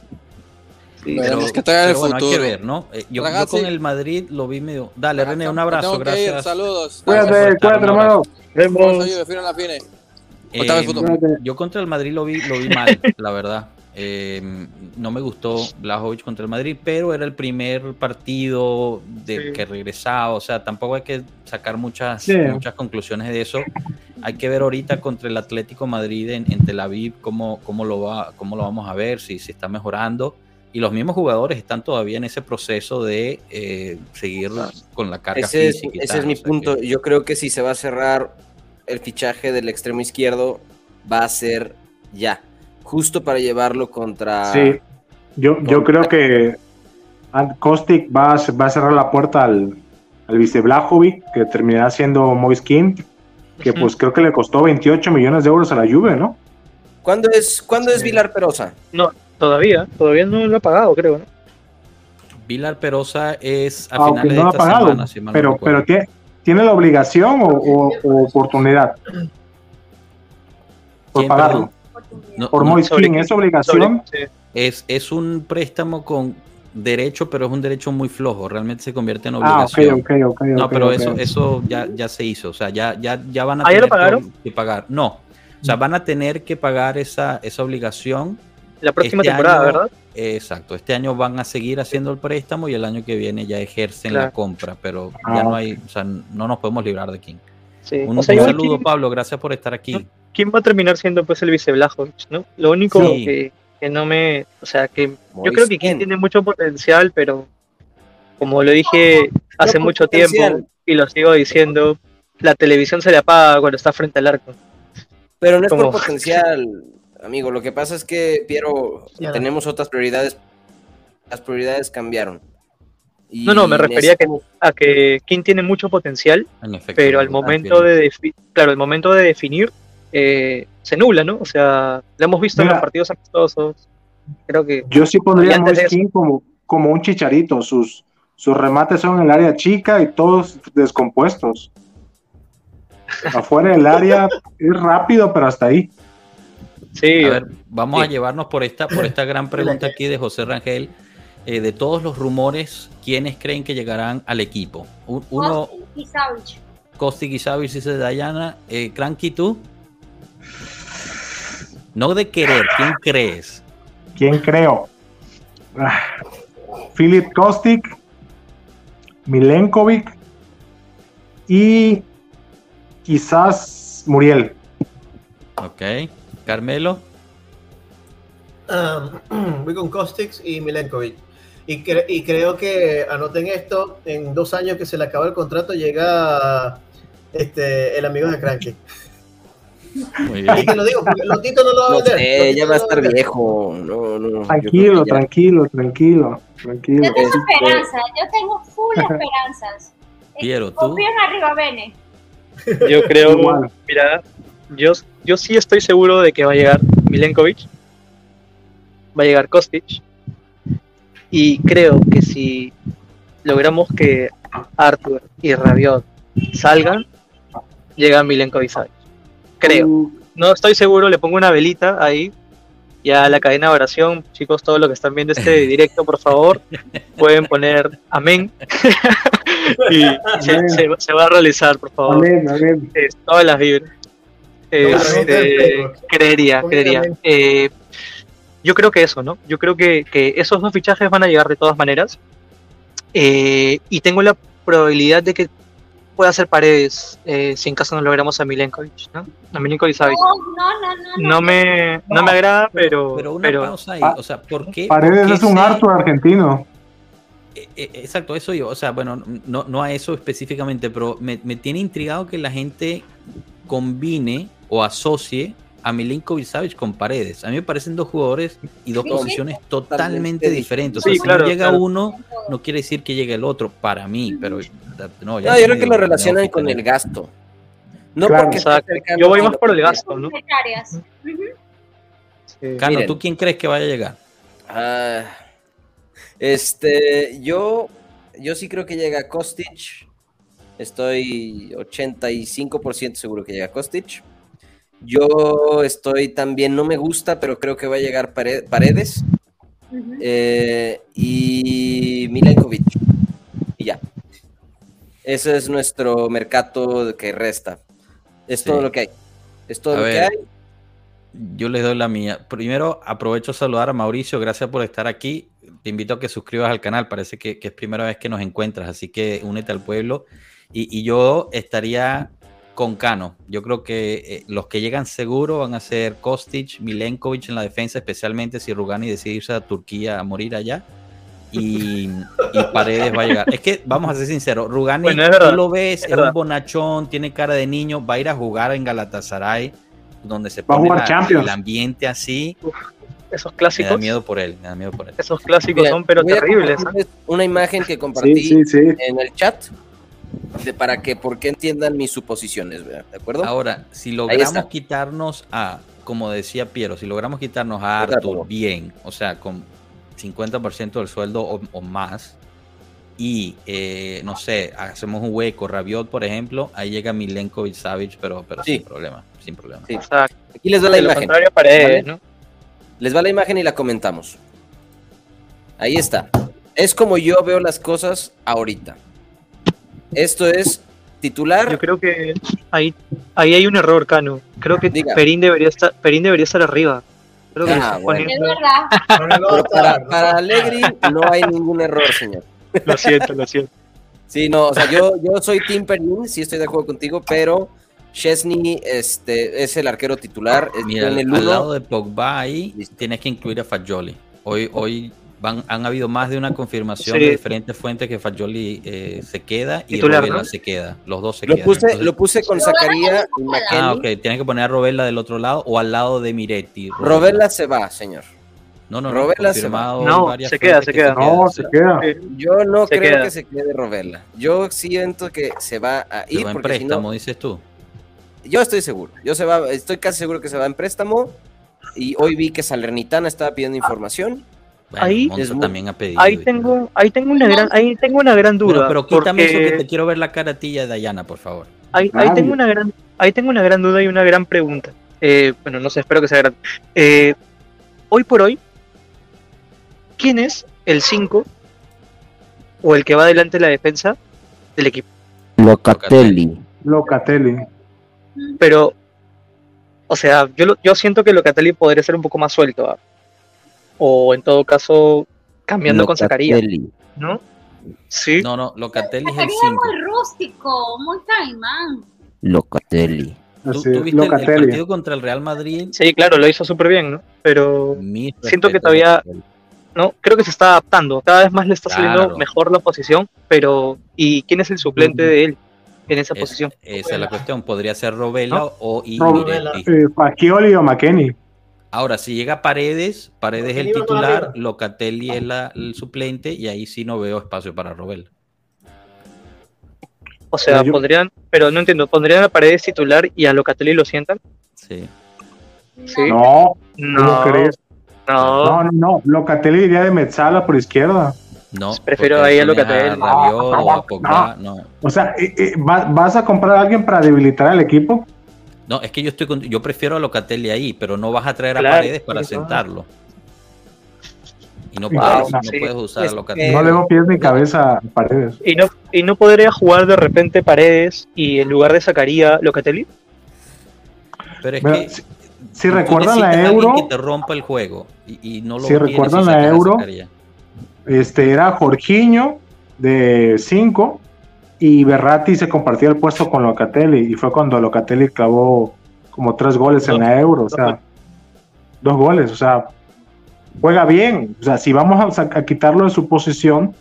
Pero, qué trae el pero bueno, hay que futuro. ver, ¿no? Eh, yo, yo con el Madrid lo vi medio... Dale, René, un abrazo, que ir, gracias. Saludos. Gracias Cuídate, cuídate, hermano. Vamos, ayuda, fino la fine. Eh. Cuídate. yo contra el Madrid lo vi, lo vi mal, la verdad. Eh, no me gustó Blajovic contra el Madrid, pero era el primer partido de Sí. que regresaba, o sea, tampoco hay que sacar muchas, Sí. muchas conclusiones de eso. Hay que ver ahorita contra el Atlético Madrid en, en Tel Aviv cómo, cómo, lo va, cómo lo vamos a ver, si, si está mejorando. Y los mismos jugadores están todavía en ese proceso de eh, seguir con la carga Ese es, física. y ese tal, es mi o sea punto. que- Yo creo que si se va a cerrar el fichaje del extremo izquierdo, va a ser ya. Justo para llevarlo contra. Sí, yo, yo creo que Kostic va a, va a cerrar la puerta al, al vice Blajovic, que terminará siendo Moiskin, que pues creo que le costó 28 millones de euros a la Juve, ¿no? ¿Cuándo es, ¿cuándo es. Vilar Perosa? No, todavía, todavía no lo ha pagado, creo, ¿no? Vilar Perosa es a Aunque finales no lo de ha esta pagado, semana, si mal no pero, pero ¿tiene, ¿tiene la obligación o, o- o oportunidad por ¿Quién, pagarlo? No, Por no, ¿es obligación? Es, es un préstamo con derecho, pero es un derecho muy flojo. Realmente se convierte en Ah, ok, obligación. ok, ok. No, ok, pero eso, eso ya, ya se hizo. O sea, ya, ya, ya van a ¿Ah, tener lo pagaron? que pagar. No. O sea, van a tener que pagar esa, esa obligación. La próxima Este temporada, año- ¿verdad? Exacto. Este año van a seguir haciendo el préstamo y el año que viene ya ejercen la compra. Pero Ah, ya no hay, o sea, no nos podemos librar de quién. Sí. Un, o sea, un igual, saludo, ¿quién, Pablo. Gracias por estar aquí. quién va a terminar siendo pues el vice Blajovic, ¿no? Lo único Sí. que, que no me, o sea, que yo creo que Kim tiene mucho potencial, pero como lo dije hace mucho potencial. tiempo y lo sigo diciendo, la televisión se le apaga cuando está frente al arco. Pero no es ¿Cómo? por potencial, amigo. Lo que pasa es que, Piero, Ya. tenemos otras prioridades. Las prioridades cambiaron. Y No, no, me refería necesitamos- A que Kim tiene mucho potencial, efecto. pero al Ah, momento de claro, el momento de definir eh, se nubla, ¿no? O sea, lo hemos visto en los partidos amistosos. Creo que Yo sí pondría a Moiskin como, como un chicharito. Sus, sus remates son en el área chica y todos descompuestos. Afuera del área es rápido, pero hasta ahí. Sí, A ver, vamos a llevarnos por esta, por esta gran pregunta aquí de José Rangel. Eh, de todos los rumores, ¿quiénes creen que llegarán al equipo? Un- Uno, Kostić y Savic. Kosti Savic dice Dayana. Eh, Cranky, ¿tú? No de querer, ¿quién crees? ¿Quién creo? Ah, Filip Kostic, Milenkovic y quizás Muriel. Ok. Carmelo. Um, voy con Kostix y Milenkovic. Y, cre- y creo que, anoten esto, en dos años que se le acaba el contrato llega este, el amigo de Cranky. Muy Y bien. te lo digo, porque Lotito no lo va a No vender. sé, Lotito ya no va a estar vender. viejo. No, no. Tranquilo, tranquilo, tranquilo, tranquilo. Yo tengo Este- esperanza, yo tengo full esperanzas. Piero, ¿tú? Confío en arriba, Bene. yo creo, mira, yo, yo sí estoy seguro de que va a llegar Milenkovic, va a llegar Kostic, y creo que si logramos que Arthur y Rabiot salgan, llega Milenkovic. Creo. Uh, No estoy seguro, le pongo una velita ahí, ya la cadena de oración, chicos, todos los que están viendo este directo, por favor, pueden poner amén. y se, Amén. se- se va a realizar, por favor. Amén, amén. Es, todas las vibras. Este, creería, creería. Eh, yo creo que eso, ¿no? Yo creo que, que esos dos fichajes van a llegar de todas maneras. Eh, y tengo la probabilidad de que pueda ser paredes eh, si en caso no logramos a Milenkovic, ¿no? A Milenkovic. No, no, no, no. No me, no me agrada, pero. Pero una pero pausa ahí, Ah, o sea, ¿por qué? Paredes por qué es un se- Arthur argentino. Eh, Exacto, eso yo, o sea, bueno, no, no a eso específicamente, pero me, me tiene intrigado que la gente combine o asocie a Milinkovic Savic con Paredes. A mí me parecen dos jugadores y dos posiciones totalmente diferentes. O sea, Sí, si claro, no llega claro. uno, no quiere decir que llegue el otro, para mí, pero no, ya No, yo creo que lo relacionan con el gasto. No Claro. porque Yo voy más por el gasto, ¿no? Sí. Cano, Miren. ¿tú quién crees que vaya a llegar? Ah, este, yo, yo sí creo que llega Kostic. Estoy 85% seguro que llega Kostic. Yo estoy también, no me gusta, pero creo que va a llegar Pare- Paredes eh, y Milenkovic. Y ya. Ese es nuestro mercado que resta. Es Sí. todo lo que hay. Es todo A lo que hay. Yo les doy la mía. Primero, aprovecho a saludar a Mauricio. Gracias por estar aquí. Te invito a que suscribas al canal. Parece que, que es primera vez que nos encuentras, así que únete al pueblo. Y, y yo estaría con Cano. Yo creo que eh, los que llegan seguro van a ser Kostic, Milenkovic en la defensa, especialmente si Rugani decide irse a Turquía a morir allá. Y, y Paredes va a llegar. Es que vamos a ser sinceros, Rugani, Bueno, tú lo ves, es es, un bonachón, tiene cara de niño, va a ir a jugar en Galatasaray, donde se Va a pone jugar la- Champions. el ambiente así. Esos Me da clásicos. miedo por él, me da miedo por él. Esos clásicos Mira, son pero terribles. ¿eh? Una imagen que compartí Sí, sí, sí. en el chat de, para que porque entiendan mis suposiciones, ¿verdad? ¿de acuerdo? Ahora, si logramos quitarnos a, como decía Piero, si logramos quitarnos a Arthur bien, o sea, con 50% del sueldo o, o más, y eh, no sé, hacemos un hueco, Rabiot, por ejemplo, ahí llega Milenkovic Savic, pero, pero Sí. sin problema, sin problema. Sí. Aquí les va la De lo imagen. Les va la imagen y la comentamos. Ahí está. Es como yo veo las cosas ahorita. Esto es titular. Yo creo que ahí, ahí hay un error, Cano. Creo que Diga. Perín debería estar, Perín debería estar arriba. Creo que Ah, bueno. Es verdad. Pero para, para Allegri no hay ningún error, señor. Lo siento, lo siento. Sí, no, o sea, yo, yo soy Tim Perin, sí estoy de acuerdo contigo, pero Chesney este, es el arquero titular. es- Mira, en el al lado de Pogba ahí Listo. tienes que incluir a Fagioli. Hoy, hoy van, han habido más de una confirmación Sí. de diferentes fuentes que Fagioli eh, se queda y ¿no? se queda. Los dos se lo quedan. puse, Entonces- lo puse con Pero Zacaría bueno, y no McKennie. Ah, ok. Tienes que poner a Rovella del otro lado o al lado de Miretti. Rovella se va, señor. No, no, se confirmado va. No, se queda, se que queda. No, se queda. Yo no Se creo queda. que se quede Rovella. Yo siento que se va a Se ir va en si préstamo, no, dices tú. Yo estoy seguro. Yo se va, estoy casi seguro que se va en préstamo. Y hoy vi que Salernitana estaba pidiendo información. Bueno, Ahí- Monza Es muy- también ha pedido. Ahí tengo, ahí tengo una gran, ahí tengo una gran Pero, duda. pero quítame porque eso que te quiero ver la cara a ti y a Dayana, por favor. ahí, tengo una gran, ahí tengo una gran duda y una gran pregunta. Eh, bueno, no sé, espero que sea grande. Eh, hoy por hoy, ¿quién es el 5 o el que va adelante de la defensa del equipo? Locatelli. Locatelli. Pero, o sea, yo, lo- yo siento que Locatelli podría ser un poco más suelto. ¿ah? O en todo caso, cambiando con Zacarías, ¿no? Sí. No, no, Locatelli es el Sería 5. muy rústico, muy caimán. Locatelli. ¿Tú, Así, tú viste el- el, Locatelli. partido contra el Real Madrid? Sí, claro, lo hizo súper bien, ¿no? Pero Siento que todavía- Locatelli. no, creo que se está adaptando. Cada vez más le está saliendo mejor la posición, pero ¿y quién es el suplente de él en esa Es- posición? esa es la cuestión. Podría ser Robela ¿No? o y Rovella. Miretti. Eh, o McKenny. Ahora, si llega Paredes, Paredes es el titular. Locatelli es la- el suplente y ahí sí no veo espacio para Robel. O sea, Pero yo- pondrían, pero no entiendo, ¿pondrían a Paredes titular y a Locatelli lo sientan? Sí. Sí. No, No, ¿cómo crees? no. No, no, no. Locatelli iría de Metzala por izquierda. No, Prefiero ahí a tienes Locatelli. Rabiot o a No, Pogba, no. O sea, eh, eh, ¿va- ¿vas a comprar a alguien para debilitar al equipo? No, es que yo estoy con- yo prefiero a Locatelli ahí, pero no vas a traer a Paredes para sí, sentarlo. Y no puedes, no sí. puedes usar a Es Locatelli. No le veo pies ni cabeza a paredes. ¿Y no, ¿Y no podría jugar de repente Paredes y en lugar de sacaría Locatelli? Pero es Mira, que si, si recuerdan la a Euro, que te rompa el juego y, y no lo Si recuerdan la a Euro, Zakaria. Este era Jorginho de 5 y Berratti se compartía el puesto con Locatelli y fue cuando Locatelli clavó como tres goles en la Euro, o sea, dos goles, o sea, juega bien, o sea, si vamos a, quitarlo de su posición,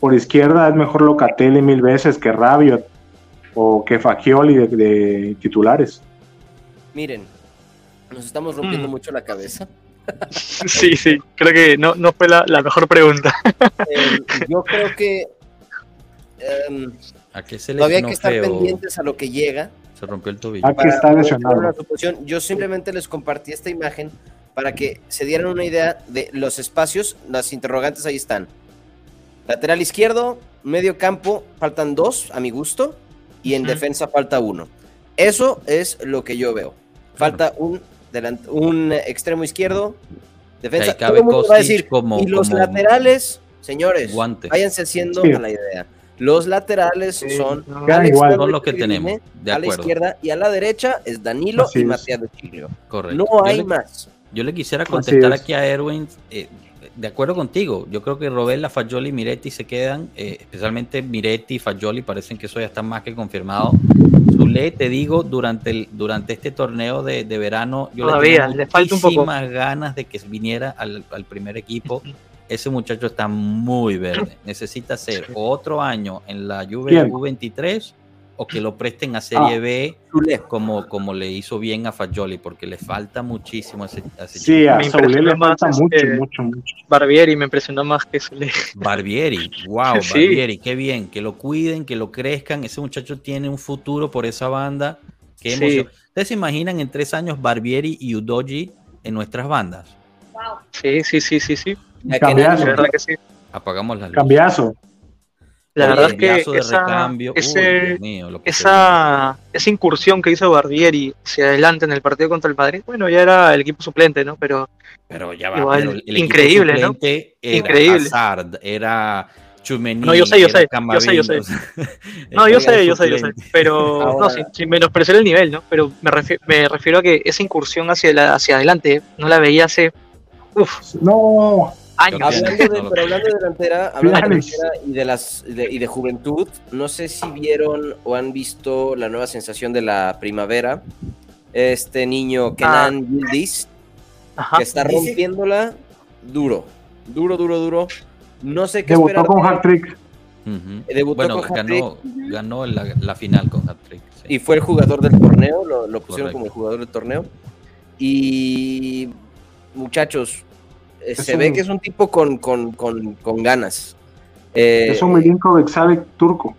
por izquierda es mejor Locatelli mil veces que Rabiot o que Fagioli de, de titulares. Miren, nos estamos rompiendo Mm. mucho la cabeza. Sí, sí, creo que no, no fue la, la mejor pregunta. Eh, yo creo que em, ¿A qué se todavía hay lesionó que estar feo? pendientes a lo que llega. Se rompió el tobillo. Aquí está lesionado. tener una suposición. Yo simplemente les compartí esta imagen para que se dieran una idea de los espacios. Las interrogantes ahí están. Lateral izquierdo, medio campo, faltan dos a mi gusto. Y en defensa falta uno. Eso es lo que yo veo. Falta un, un extremo izquierdo. Defensa. Ahí cabe Todo el mundo va a Kostic decir, como- y los como laterales, señores, guante. váyanse haciendo Sí. a la idea. Los laterales Sí, son no. Igual. Son los que tenemos, de a la izquierda y a la derecha es Danilo Así y es. Matías de. Correcto. No Yo hay le- más. Yo le quisiera contestar es. aquí a Erwin, eh, de acuerdo contigo, yo creo que Robella, Fagioli y Miretti se quedan, eh, especialmente Miretti y Fagioli, parecen que eso ya está más que confirmado. Zule, te digo, durante, el, durante este torneo de, de verano, yo Todavía, le le falta un poco. muchísimas ganas de que viniera al, al primer equipo. Ese muchacho está muy verde. Necesita ser otro año en la Juve ¿Quién? U23 o que lo presten a Serie Ah. B como, como le hizo bien a Fagioli, porque le falta muchísimo a ese, a ese Sí, a Me Saúl le impresionó falta más, mucho, este, mucho, mucho. Barbieri me impresionó más que Zule. Barbieri, wow, Sí. Barbieri, qué bien, que lo cuiden, que lo crezcan. Ese muchacho tiene un futuro por esa banda. Qué Sí. ¿Ustedes se imaginan en tres años Barbieri y Udoji en nuestras bandas? Wow. Sí, sí, sí, sí, sí. Cambiazo. Que sí. Apagamos las luces. Cambiazo. La Oye, verdad es que esa, uy, mío, esa, esa incursión que hizo Barbieri hacia adelante en el partido contra el Madrid, bueno, ya era el equipo suplente, ¿no? Pero Pero ya va, Igual, pero el equipo increíble, ¿no? Era Increíble. Hazard, era Chumení, No, yo sé, yo sé, yo sé, yo sé. No, yo sé, yo sé, yo sé. Pero Ahora- no, sin, sin menospreciar el nivel, ¿no? Pero me, refi- me refiero a que esa incursión hacia, la, hacia adelante no la veía hace uf, No, años. Hablando de, pero hablando de delantera, hablando de Alex. delantera y de las de- y de juventud, no sé si vieron o han visto la nueva sensación de la primavera. Este niño Kenan Yildiz, Ajá. que está rompiéndola duro, duro, duro, duro. No sé qué debutó esperar. con de él. hat-trick. Ujú. Debutó bueno, con hat-trick. ganó, ganó la, la final con hat-trick. sí. y fue el jugador del torneo, lo, lo pusieron Correcto. como el jugador del torneo. Y muchachos, eh, Es se un- ve que es un tipo con, con, con, con ganas. Eh, Es un Milinkovic Savic turco.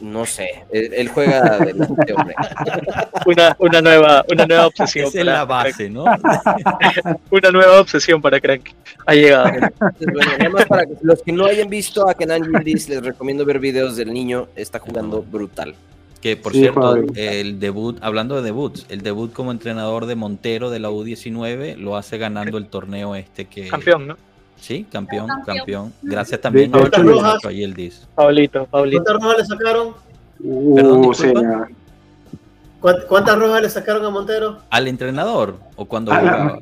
no sé, él, él juega adelante, hombre. Una, una nueva, una nueva obsesión. Es para la base, ¿no? Crank. Una nueva obsesión para Crank. Ha llegado. Entonces, bueno, nada más para que- los que no hayan visto a Kenan Yildiz, les recomiendo ver videos del niño, está jugando brutal. Que por Sí, cierto, el debut, hablando de debuts, el debut como entrenador de Montero de la U19 lo hace ganando el torneo este que. Campeón, ¿no? Sí, campeón, Campeón. campeón. Gracias también a Rojas. a Yildiz. Pablito, Pablito. ¿Cuántas rojas le sacaron? Perdón, Uh, señor. ¿Cuánt- ¿Cuántas rojas le sacaron a Montero? ¿Al entrenador o cuando A la- jugaba?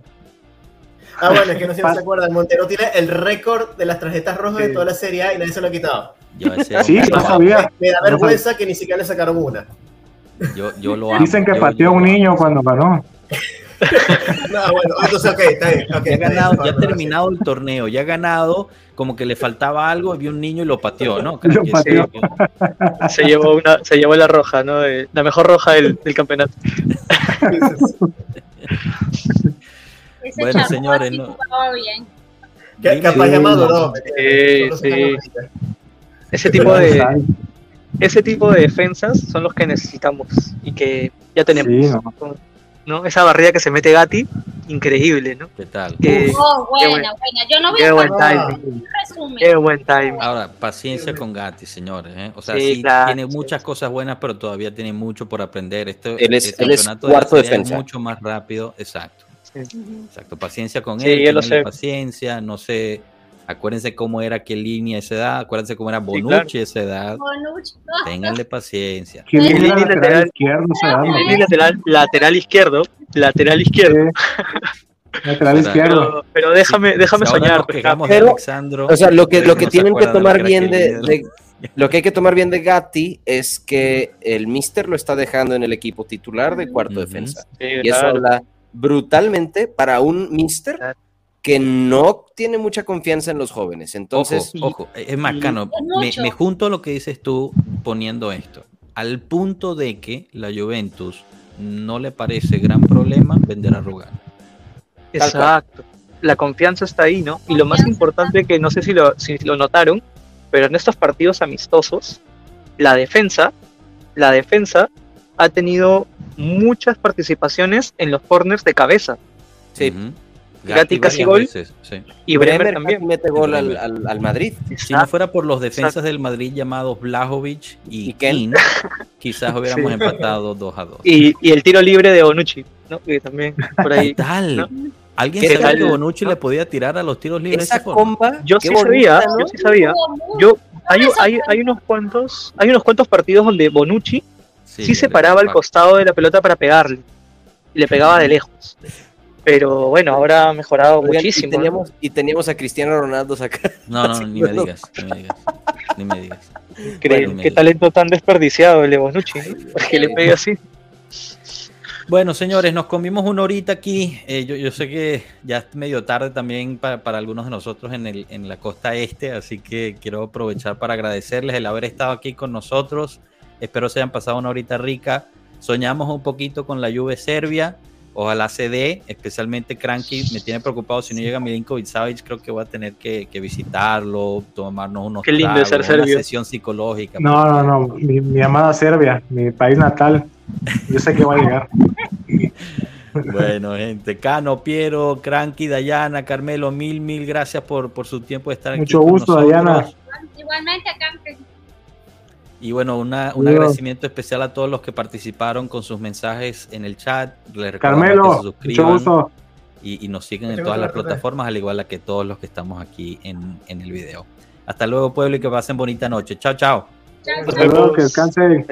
Ah, bueno, es que no sé si se acuerdan. Montero tiene el récord de las tarjetas rojas de toda la Serie A y nadie se lo ha quitado. Yo, ese Sí, no sabía. Me da vergüenza que ni siquiera le sacaron una. Yo, yo lo amo. Dicen que yo- pateó a yo un amo. niño cuando ganó. No, bueno, entonces, ok, está bien. Ya ha bien, ya terminado el torneo, ya ha ganado, como que le faltaba algo, y vio un niño y lo pateó, ¿no? Lo pateó. Se llevó una, se llevó la roja, ¿no? La mejor roja del, del campeonato. Bueno, señores, no. bien. Que-. Capaz ya maduró. Sí, sí. Ese tipo de, ese tipo de defensas son los que necesitamos y que ya tenemos. Sí, no. ¿no? Esa barrida que se mete Gatti increíble, ¿no? ¿Qué tal? Qué, Oh, qué buena, buen- buena. Yo no el buen timing. resumen. Qué buen timing. Ahora, paciencia con Gatti, señores. ¿eh? O sea, Sí, sí, claro, tiene sí. muchas cosas buenas, pero todavía tiene mucho por aprender. Este, Él es- este él es campeonato de la cuarto Serie A es defensa. mucho más rápido. Exacto. Sí. Exacto. Paciencia con Sí, él. yo lo sé. paciencia. No sé. Acuérdense cómo era que línea a esa edad. Acuérdense cómo era Sí, Bonucci a esa edad. Bonucci. Ténganle paciencia. ¿Quién Sí, sí, lateral lateral. izquierdo? Sí, lateral, lateral izquierdo, lateral izquierdo. Lateral Espera. izquierdo. Pero, pero déjame, déjame soñar. pues, Pero, Alexandro, O sea, lo que, lo que tienen que tomar bien de, lo que hay que tomar bien de Gatti es que el Mister lo está dejando en el equipo titular de cuarto defensa. Sí, Y eso habla brutalmente para un Mister Claro. Que no tiene mucha confianza en los jóvenes. Entonces, ojo, ojo, es más, y- Cano, Es me, me junto a lo que dices tú poniendo esto. Al punto de que la Juventus no le parece gran problema vender a Rugal. Exacto. La confianza está ahí, ¿no? Y lo más importante que no sé si lo, si lo notaron, pero en estos partidos amistosos, la defensa, la defensa ha tenido muchas participaciones en los corners de cabeza. sí. Gatti casi gol. veces, sí. Y Bremer, Bremer también. mete gol al, Bremer. al- al Madrid. Si no fuera por los defensas Exacto. del Madrid llamados Blajovic y, Y. King, quizás hubiéramos Sí. empatado 2 a 2. Y, y el tiro libre de Bonucci, ¿no? Que también por ¿Qué ahí. tal? ¿no? ¿Alguien ¿Qué sabía tal? que Bonucci ¿No? le podía tirar a los tiros libres Esa comba, Yo qué sí bonita, sabía, ¿no? yo sí sabía. Yo hay, hay, hay unos cuantos, hay unos cuantos partidos donde Bonucci sí, se paraba al costado de la pelota para pegarle. Y le pegaba de lejos. Pero bueno, ahora ha mejorado Oigan, muchísimo. Y ¿no? teníamos, y teníamos a Cristiano Ronaldo acá. No, no, ni me digas, ni me digas, ni me digas. Increíble, Bueno, qué me- talento tan desperdiciado el de Bonucci, ¿no? Para que le pegue así. Bueno, señores, nos comimos una horita aquí. Eh, yo, yo sé que ya es medio tarde también para, para algunos de nosotros en, el, en la costa este, así que quiero aprovechar para agradecerles el haber estado aquí con nosotros. Espero se hayan pasado una horita rica. Soñamos un poquito con la Juve Serbia. Ojalá se dé, especialmente Cranky. Me tiene preocupado si no llega Milinkovic Savic. Creo que voy a tener que, que visitarlo, tomarnos unos Qué lindo es ser tragos, una serbio. sesión psicológica. No, no, no. Mi, mi amada Serbia, mi país natal. Yo sé que va a llegar. Bueno, gente, Cano, Piero, Cranky, Dayana, Carmelo, mil, mil gracias por, por su tiempo de estar aquí. Mucho gusto. Dayana. Igualmente acá. Y bueno, una- un Dios. agradecimiento especial a todos los que participaron con sus mensajes en el chat. Les recordamos que se Carmelo, mucho suscriban y, y nos siguen en todas las plataformas, al igual que todos los que estamos aquí en, en el video. Hasta luego, pueblo, y que pasen bonita noche. Chao, chao. Chao, Hasta chao. luego, que descansen.